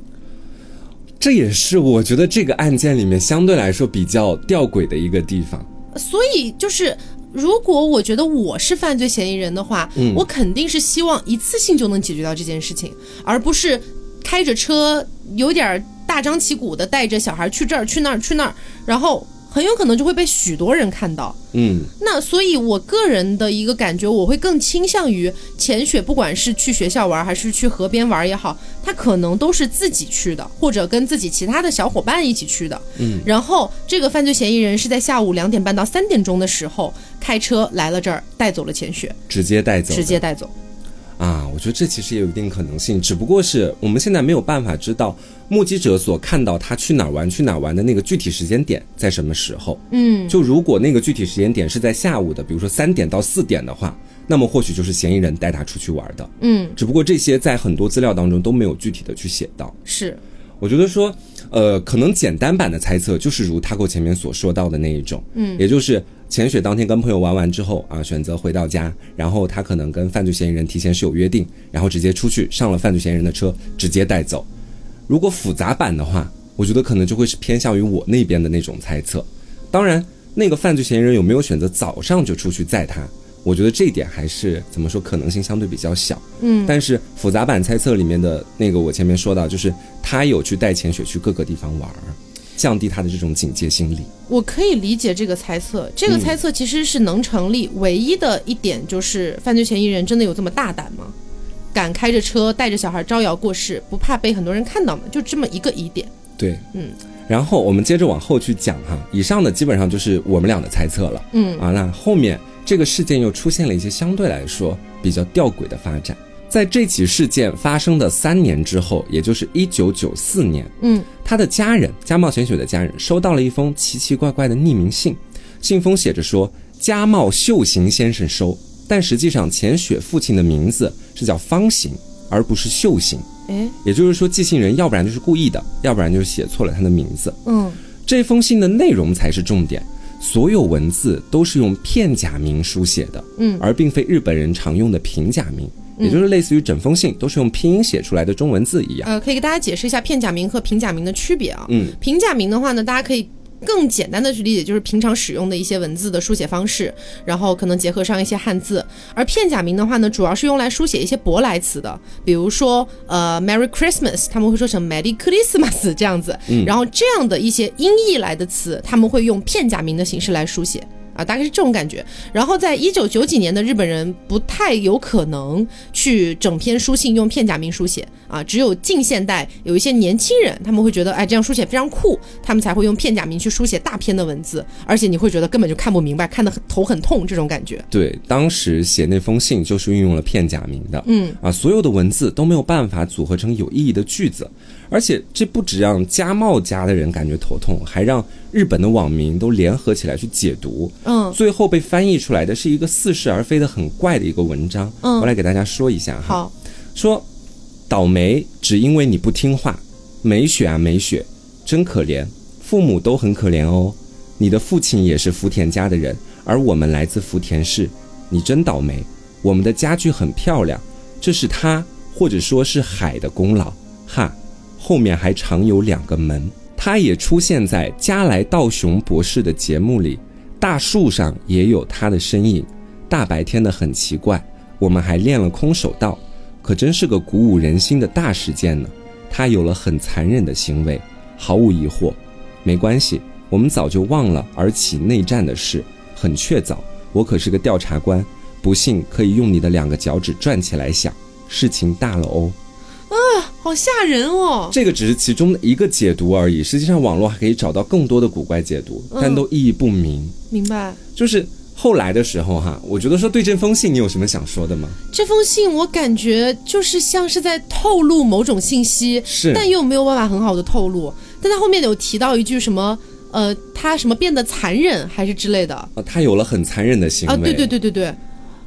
这也是我觉得这个案件里面相对来说比较吊诡的一个地方。所以就是，如果我觉得我是犯罪嫌疑人的话，嗯。我肯定是希望一次性就能解决掉这件事情，而不是开着车有点儿大张旗鼓的带着小孩去这儿去那儿去那儿，然后很有可能就会被许多人看到。嗯，那所以，我个人的一个感觉，我会更倾向于钱雪，不管是去学校玩还是去河边玩也好，他可能都是自己去的，或者跟自己其他的小伙伴一起去的。嗯，然后这个犯罪嫌疑人是在下午两点半到三点钟的时候开车来了这儿，带走了钱雪，直接带走。直接带走。啊，我觉得这其实也有一定可能性，只不过是我们现在没有办法知道目击者所看到他去哪儿玩、去哪儿玩的那个具体时间点在什么时候。嗯，就如果那个具体时间点是在下午的，比如说三点到四点的话，那么或许就是嫌疑人带他出去玩的。嗯，只不过这些在很多资料当中都没有具体的去写到。是，我觉得说，呃，可能简单版的猜测就是如他给我前面所说到的那一种，嗯也就是钱雪当天跟朋友玩完之后啊，选择回到家，然后他可能跟犯罪嫌疑人提前是有约定，然后直接出去上了犯罪嫌疑人的车，直接带走。如果复杂版的话，我觉得可能就会是偏向于我那边的那种猜测。当然，那个犯罪嫌疑人有没有选择早上就出去载他？我觉得这一点还是怎么说，可能性相对比较小。嗯，但是复杂版猜测里面的那个，我前面说到，就是他有去带钱雪去各个地方玩儿，降低他的这种警戒心理。我可以理解这个猜测，这个猜测其实是能成立。唯一的一点就是，犯罪嫌疑人真的有这么大胆吗？敢开着车带着小孩招摇过市，不怕被很多人看到吗？就这么一个疑点。对，嗯。然后我们接着往后去讲哈，以上的基本上就是我们俩的猜测了。嗯啊，那后面这个事件又出现了一些相对来说比较吊诡的发展。在这起事件发生的三年之后，也就是一九九四年，嗯。他的家人家茂贤雪的家人收到了一封奇奇怪怪的匿名信，信封写着说家茂秀行先生收，但实际上钱雪父亲的名字是叫方行，而不是秀行。哎，也就是说，寄信人要不然就是故意的，要不然就是写错了他的名字。嗯。这封信的内容才是重点，所有文字都是用片假名书写的，嗯。而并非日本人常用的平假名，也就是类似于整封信都是用拼音写出来的中文字一样。呃，可以给大家解释一下片假名和平假名的区别啊。嗯，平假名的话呢，大家可以更简单的去理解，就是平常使用的一些文字的书写方式，然后可能结合上一些汉字。而片假名的话呢，主要是用来书写一些舶来词的，比如说呃 Merry Christmas，他们会说成 Merry Christmas 这样子。嗯然后这样的一些音译来的词，他们会用片假名的形式来书写。啊，大概是这种感觉。然后在一九九几年的日本人不太有可能去整篇书信用片假名书写啊，只有近现代有一些年轻人，他们会觉得哎这样书写非常酷，他们才会用片假名去书写大篇的文字，而且你会觉得根本就看不明白，看得很头很痛这种感觉。对，当时写那封信就是运用了片假名的。嗯啊，所有的文字都没有办法组合成有意义的句子，而且这不止让家茂家的人感觉头痛，还让日本的网民都联合起来去解读。嗯最后被翻译出来的是一个似是而非的很怪的一个文章。嗯我来给大家说一下哈。好，说倒霉只因为你不听话，美雪啊美雪，真可怜，父母都很可怜哦。你的父亲也是福田家的人，而我们来自福田市，你真倒霉。我们的家具很漂亮，这是他或者说是海的功劳，哈。后面还常有两个门，他也出现在加来道雄博士的节目里，大树上也有他的身影。大白天的很奇怪，我们还练了空手道，可真是个鼓舞人心的大事件呢。他有了很残忍的行为，毫无疑惑。没关系，我们早就忘了而起内战的事，很确凿。我可是个调查官，不信可以用你的两个脚趾转起来想，事情大了哦。啊好吓人哦。这个只是其中的一个解读而已，实际上网络还可以找到更多的古怪解读，但都意义不明。明白。就是后来的时候哈，我觉得说对这封信你有什么想说的吗？这封信我感觉就是像是在透露某种信息，是但又没有办法很好的透露。但他后面有提到一句什么，呃，他什么变得残忍还是之类的啊？啊，他有了很残忍的行为。对对对对对，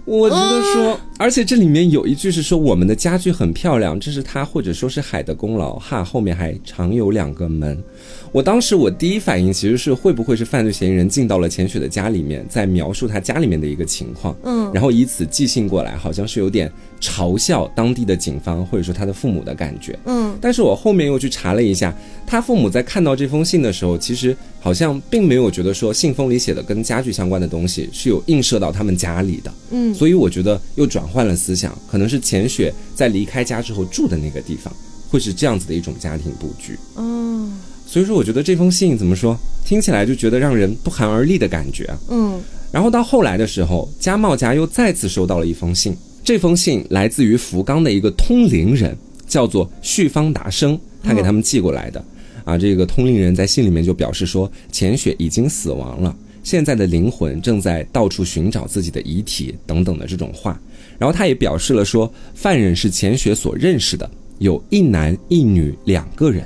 我觉得说，而且这里面有一句是说我们的家具很漂亮，这是他或者说是海的功劳哈。后面还常有两个门。我当时我第一反应其实是会不会是犯罪嫌疑人进到了钱雪的家里面，在描述他家里面的一个情况，嗯然后以此寄信过来，好像是有点嘲笑当地的警方或者说他的父母的感觉。嗯但是我后面又去查了一下，他父母在看到这封信的时候，其实好像并没有觉得说信封里写的跟家具相关的东西是有映射到他们家里的，嗯所以我觉得又转换了思想，可能是钱雪在离开家之后住的那个地方，会是这样子的一种家庭布局。哦所以说，我觉得这封信怎么说，听起来就觉得让人不寒而栗的感觉啊。嗯然后到后来的时候，家茂家又再次收到了一封信，这封信来自于福冈的一个通灵人，叫做旭方达生，他给他们寄过来的。啊，这个通灵人在信里面就表示说，浅雪已经死亡了，现在的灵魂正在到处寻找自己的遗体等等的这种话。然后他也表示了说，犯人是钱雪所认识的，有一男一女两个人。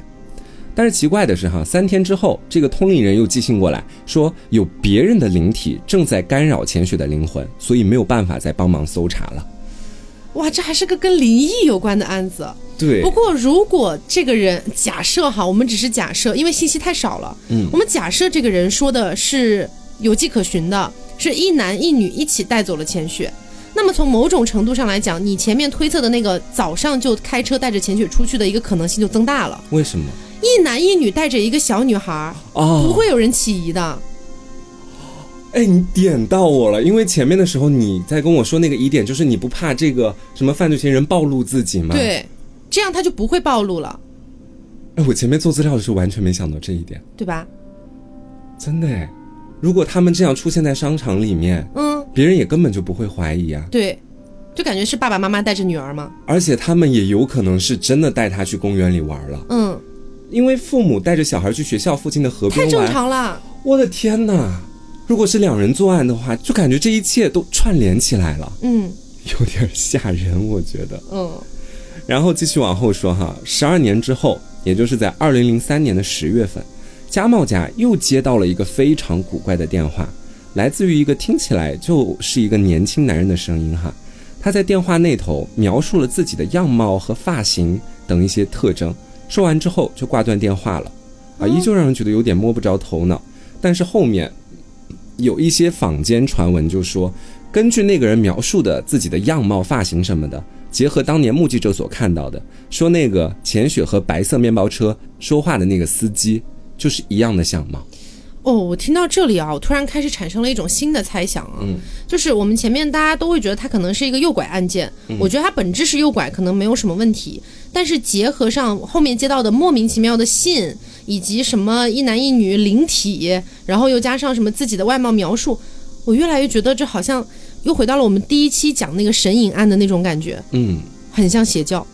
但是奇怪的是哈，三天之后，这个通灵人又寄信过来说，有别人的灵体正在干扰钱雪的灵魂，所以没有办法再帮忙搜查了。哇，这还是个跟灵异有关的案子。对不，过如果这个人假设哈，我们只是假设，因为信息太少了。嗯我们假设这个人说的是有迹可循的，是一男一女一起带走了钱雪。那么从某种程度上来讲，你前面推测的那个早上就开车带着钱雪出去的一个可能性就增大了。为什么？一男一女带着一个小女孩，哦，不会有人起疑的。哎，你点到我了，因为前面的时候你在跟我说那个疑点，就是你不怕这个什么犯罪嫌疑人暴露自己吗？。对，这样他就不会暴露了，哎，我前面做资料的时候完全没想到这一点，对吧？真的哎。如果他们这样出现在商场里面，嗯，别人也根本就不会怀疑啊。对，就感觉是爸爸妈妈带着女儿吗。而且他们也有可能是真的带他去公园里玩了，嗯，因为父母带着小孩去学校附近的河边太正。常了。我的天哪！如果是两人作案的话，就感觉这一切都串联起来了，嗯有点吓人，我觉得。嗯然后继续往后说哈，十二年之后，也就是在二零零三年的十月份，家茂家又接到了一个非常古怪的电话，来自于一个听起来就是一个年轻男人的声音哈。他在电话那头描述了自己的样貌和发型等一些特征，说完之后就挂断电话了，啊，依旧让人觉得有点摸不着头脑。但是后面有一些坊间传闻就说，根据那个人描述的自己的样貌、发型什么的，结合当年目击者所看到的，说那个浅雪和白色面包车说话的那个司机就是一样的相貌。哦，我听到这里啊，我突然开始产生了一种新的猜想啊，嗯就是我们前面大家都会觉得它可能是一个诱拐案件，我觉得它本质是诱拐，可能没有什么问题，但是结合上后面接到的莫名其妙的信，以及什么一男一女灵体，然后又加上什么自己的外貌描述，我越来越觉得这好像又回到了我们第一期讲那个神隐案的那种感觉，嗯，很像邪教，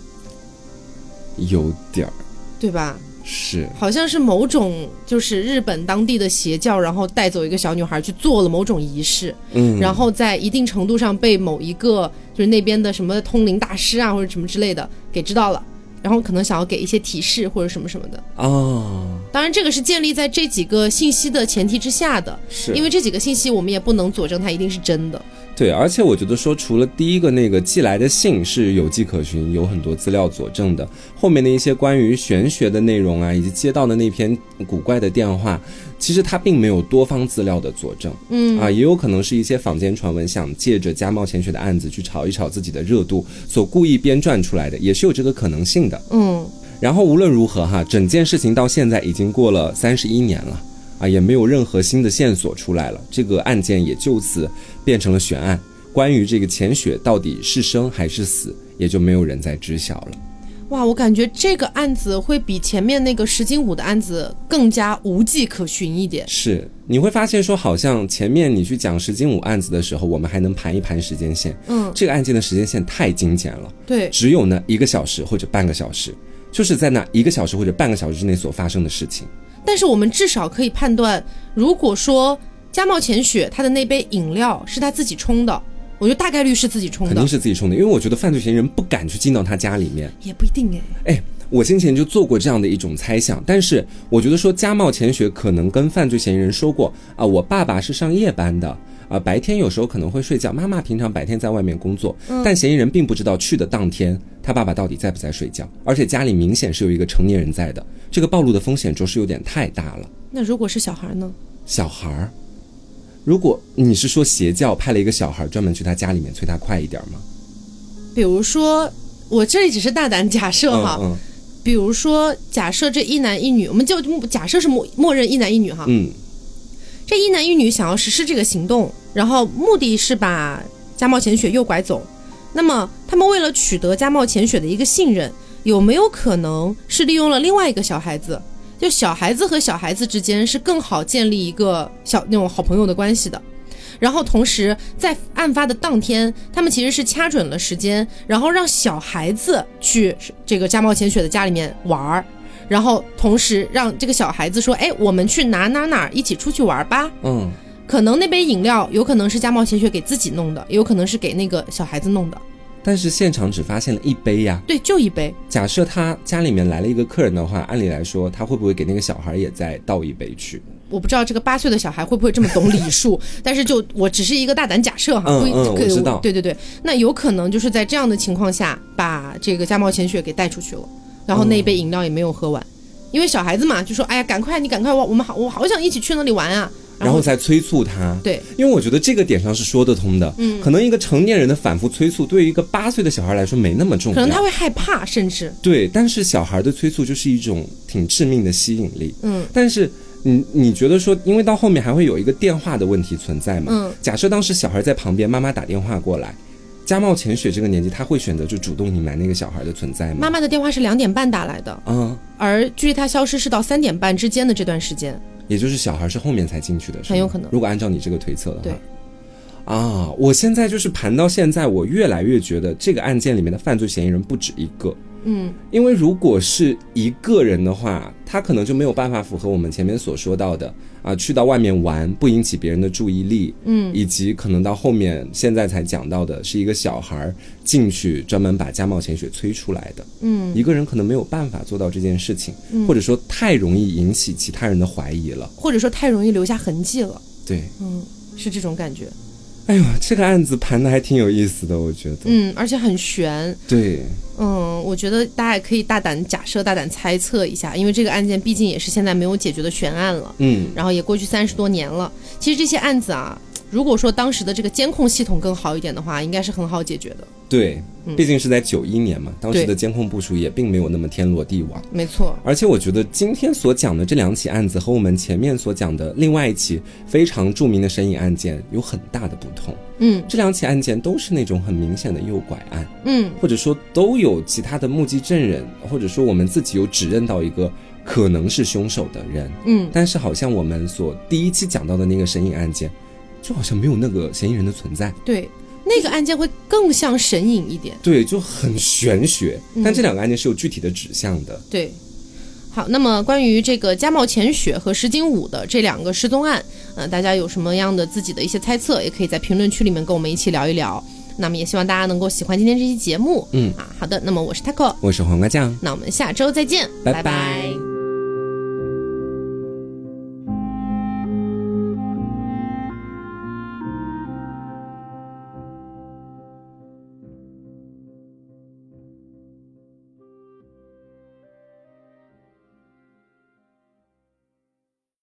有点儿。对吧？是，好像是某种就是日本当地的邪教，然后带走一个小女孩去做了某种仪式，嗯，然后在一定程度上被某一个就是那边的什么通灵大师啊或者什么之类的给知道了，然后可能想要给一些提示或者什么什么的。哦，当然，这个是建立在这几个信息的前提之下的，是因为这几个信息我们也不能佐证它一定是真的。对，而且我觉得说，除了第一个那个寄来的信是有迹可循，有很多资料佐证的，后面的一些关于玄学的内容啊，以及接到的那篇古怪的电话，其实它并没有多方资料的佐证。嗯啊，也有可能是一些坊间传闻，想借着家茂钱学的案子去炒一炒自己的热度，所故意编撰出来的，也是有这个可能性的。嗯，然后无论如何哈，整件事情到现在已经过了三十一年了，啊，也没有任何新的线索出来了，这个案件也就此变成了悬案。关于这个钱雪到底是生还是死，也就没有人再知晓了。哇，我感觉这个案子会比前面那个石金武的案子更加无迹可寻一点。是，你会发现说，好像前面你去讲石金武案子的时候，我们还能盘一盘时间线，嗯，这个案件的时间线太精简了。对，只有那一个小时或者半个小时，就是在那一个小时或者半个小时之内所发生的事情。但是我们至少可以判断，如果说加茂浅雪他的那杯饮料是他自己冲的，我觉得大概率是自己冲的肯定，是自己冲的，因为我觉得犯罪嫌疑人不敢去进到他家里面。也不一定哎。哎，我先前就做过这样的一种猜想，但是我觉得说家茂钱雪可能跟犯罪嫌疑人说过啊，我爸爸是上夜班的。啊，白天有时候可能会睡觉，妈妈平常白天在外面工作，但嫌疑人并不知道去的当天他爸爸到底在不在睡觉，而且家里明显是有一个成年人在的，这个暴露的风险着实有点太大了。那如果是小孩呢？小孩儿，如果你是说邪教派了一个小孩儿专门去他家里面催他快一点吗？比如说，我这里只是大胆假设哈，嗯比如说假设这一男一女，我们就假设是默默认一男一女哈，嗯这一男一女想要实施这个行动，然后目的是把加茂浅雪诱拐走。那么他们为了取得加茂浅雪的一个信任，有没有可能是利用了另外一个小孩子？就小孩子和小孩子之间是更好建立一个小那种好朋友的关系的。然后同时在案发的当天，他们其实是掐准了时间，然后让小孩子去这个加茂浅雪的家里面玩儿。然后同时让这个小孩子说：“哎，我们去哪哪哪一起出去玩吧。”嗯可能那杯饮料有可能是加茂钱雪给自己弄的，也有可能是给那个小孩子弄的。但是现场只发现了一杯呀。对，就一杯。假设他家里面来了一个客人的话，按理来说他会不会给那个小孩也再倒一杯去？我不知道这个八岁的小孩会不会这么懂礼数，但是就我只是一个大胆假设哈。嗯嗯，我知道。对对对，那有可能就是在这样的情况下，把这个加茂钱雪给带出去了，然后那一杯饮料也没有喝完，因为小孩子嘛，就说：“哎呀，赶快你赶快，我我们好，我好想一起去那里玩啊。”然后再催促他。对，因为我觉得这个点上是说得通的。嗯，可能一个成年人的反复催促，对于一个八岁的小孩来说没那么重要，可能他会害怕，甚至对。但是小孩的催促就是一种挺致命的吸引力。嗯，但是。你你觉得说，因为到后面还会有一个电话的问题存在嘛？嗯，假设当时小孩在旁边，妈妈打电话过来，加茂浅雪这个年纪，他会选择就主动隐瞒那个小孩的存在吗？妈妈的电话是两点半打来的，嗯，而距离他消失是到三点半之间的这段时间，也就是小孩是后面才进去的，很有可能。如果按照你这个推测的话，对，啊，我现在就是盘到现在，我越来越觉得这个案件里面的犯罪嫌疑人不止一个。嗯，因为如果是一个人的话，他可能就没有办法符合我们前面所说到的啊，去到外面玩不引起别人的注意力，嗯，以及可能到后面现在才讲到的是一个小孩进去专门把家茂潜水催出来的，嗯，一个人可能没有办法做到这件事情，或者说太容易引起其他人的怀疑了，或者说太容易留下痕迹了，对，嗯，是这种感觉。哎呦，这个案子盘的还挺有意思的，我觉得。嗯，而且很悬。对。嗯，我觉得大家也可以大胆假设、大胆猜测一下，因为这个案件毕竟也是现在没有解决的悬案了。嗯。然后也过去三十多年了，其实这些案子啊，如果说当时的这个监控系统更好一点的话，应该是很好解决的。对。毕竟是在九一年嘛，当时的监控部署也并没有那么天罗地网。没错，而且我觉得今天所讲的这两起案子和我们前面所讲的另外一起非常著名的神隐案件有很大的不同。嗯，这两起案件都是那种很明显的诱拐案。嗯，或者说都有其他的目击证人，或者说我们自己有指认到一个可能是凶手的人。嗯，但是好像我们所第一期讲到的那个神隐案件，就好像没有那个嫌疑人的存在。对。那个案件会更像神隐一点，对，就很玄学。但这两个案件是有具体的指向的。对，好，那么关于这个加茂浅雪和石井武的这两个失踪案，呃，大家有什么样的自己的一些猜测，也可以在评论区里面跟我们一起聊一聊。那么也希望大家能够喜欢今天这期节目。嗯啊，好的，那么我是 taco，我是黄瓜酱，那我们下周再见，拜拜。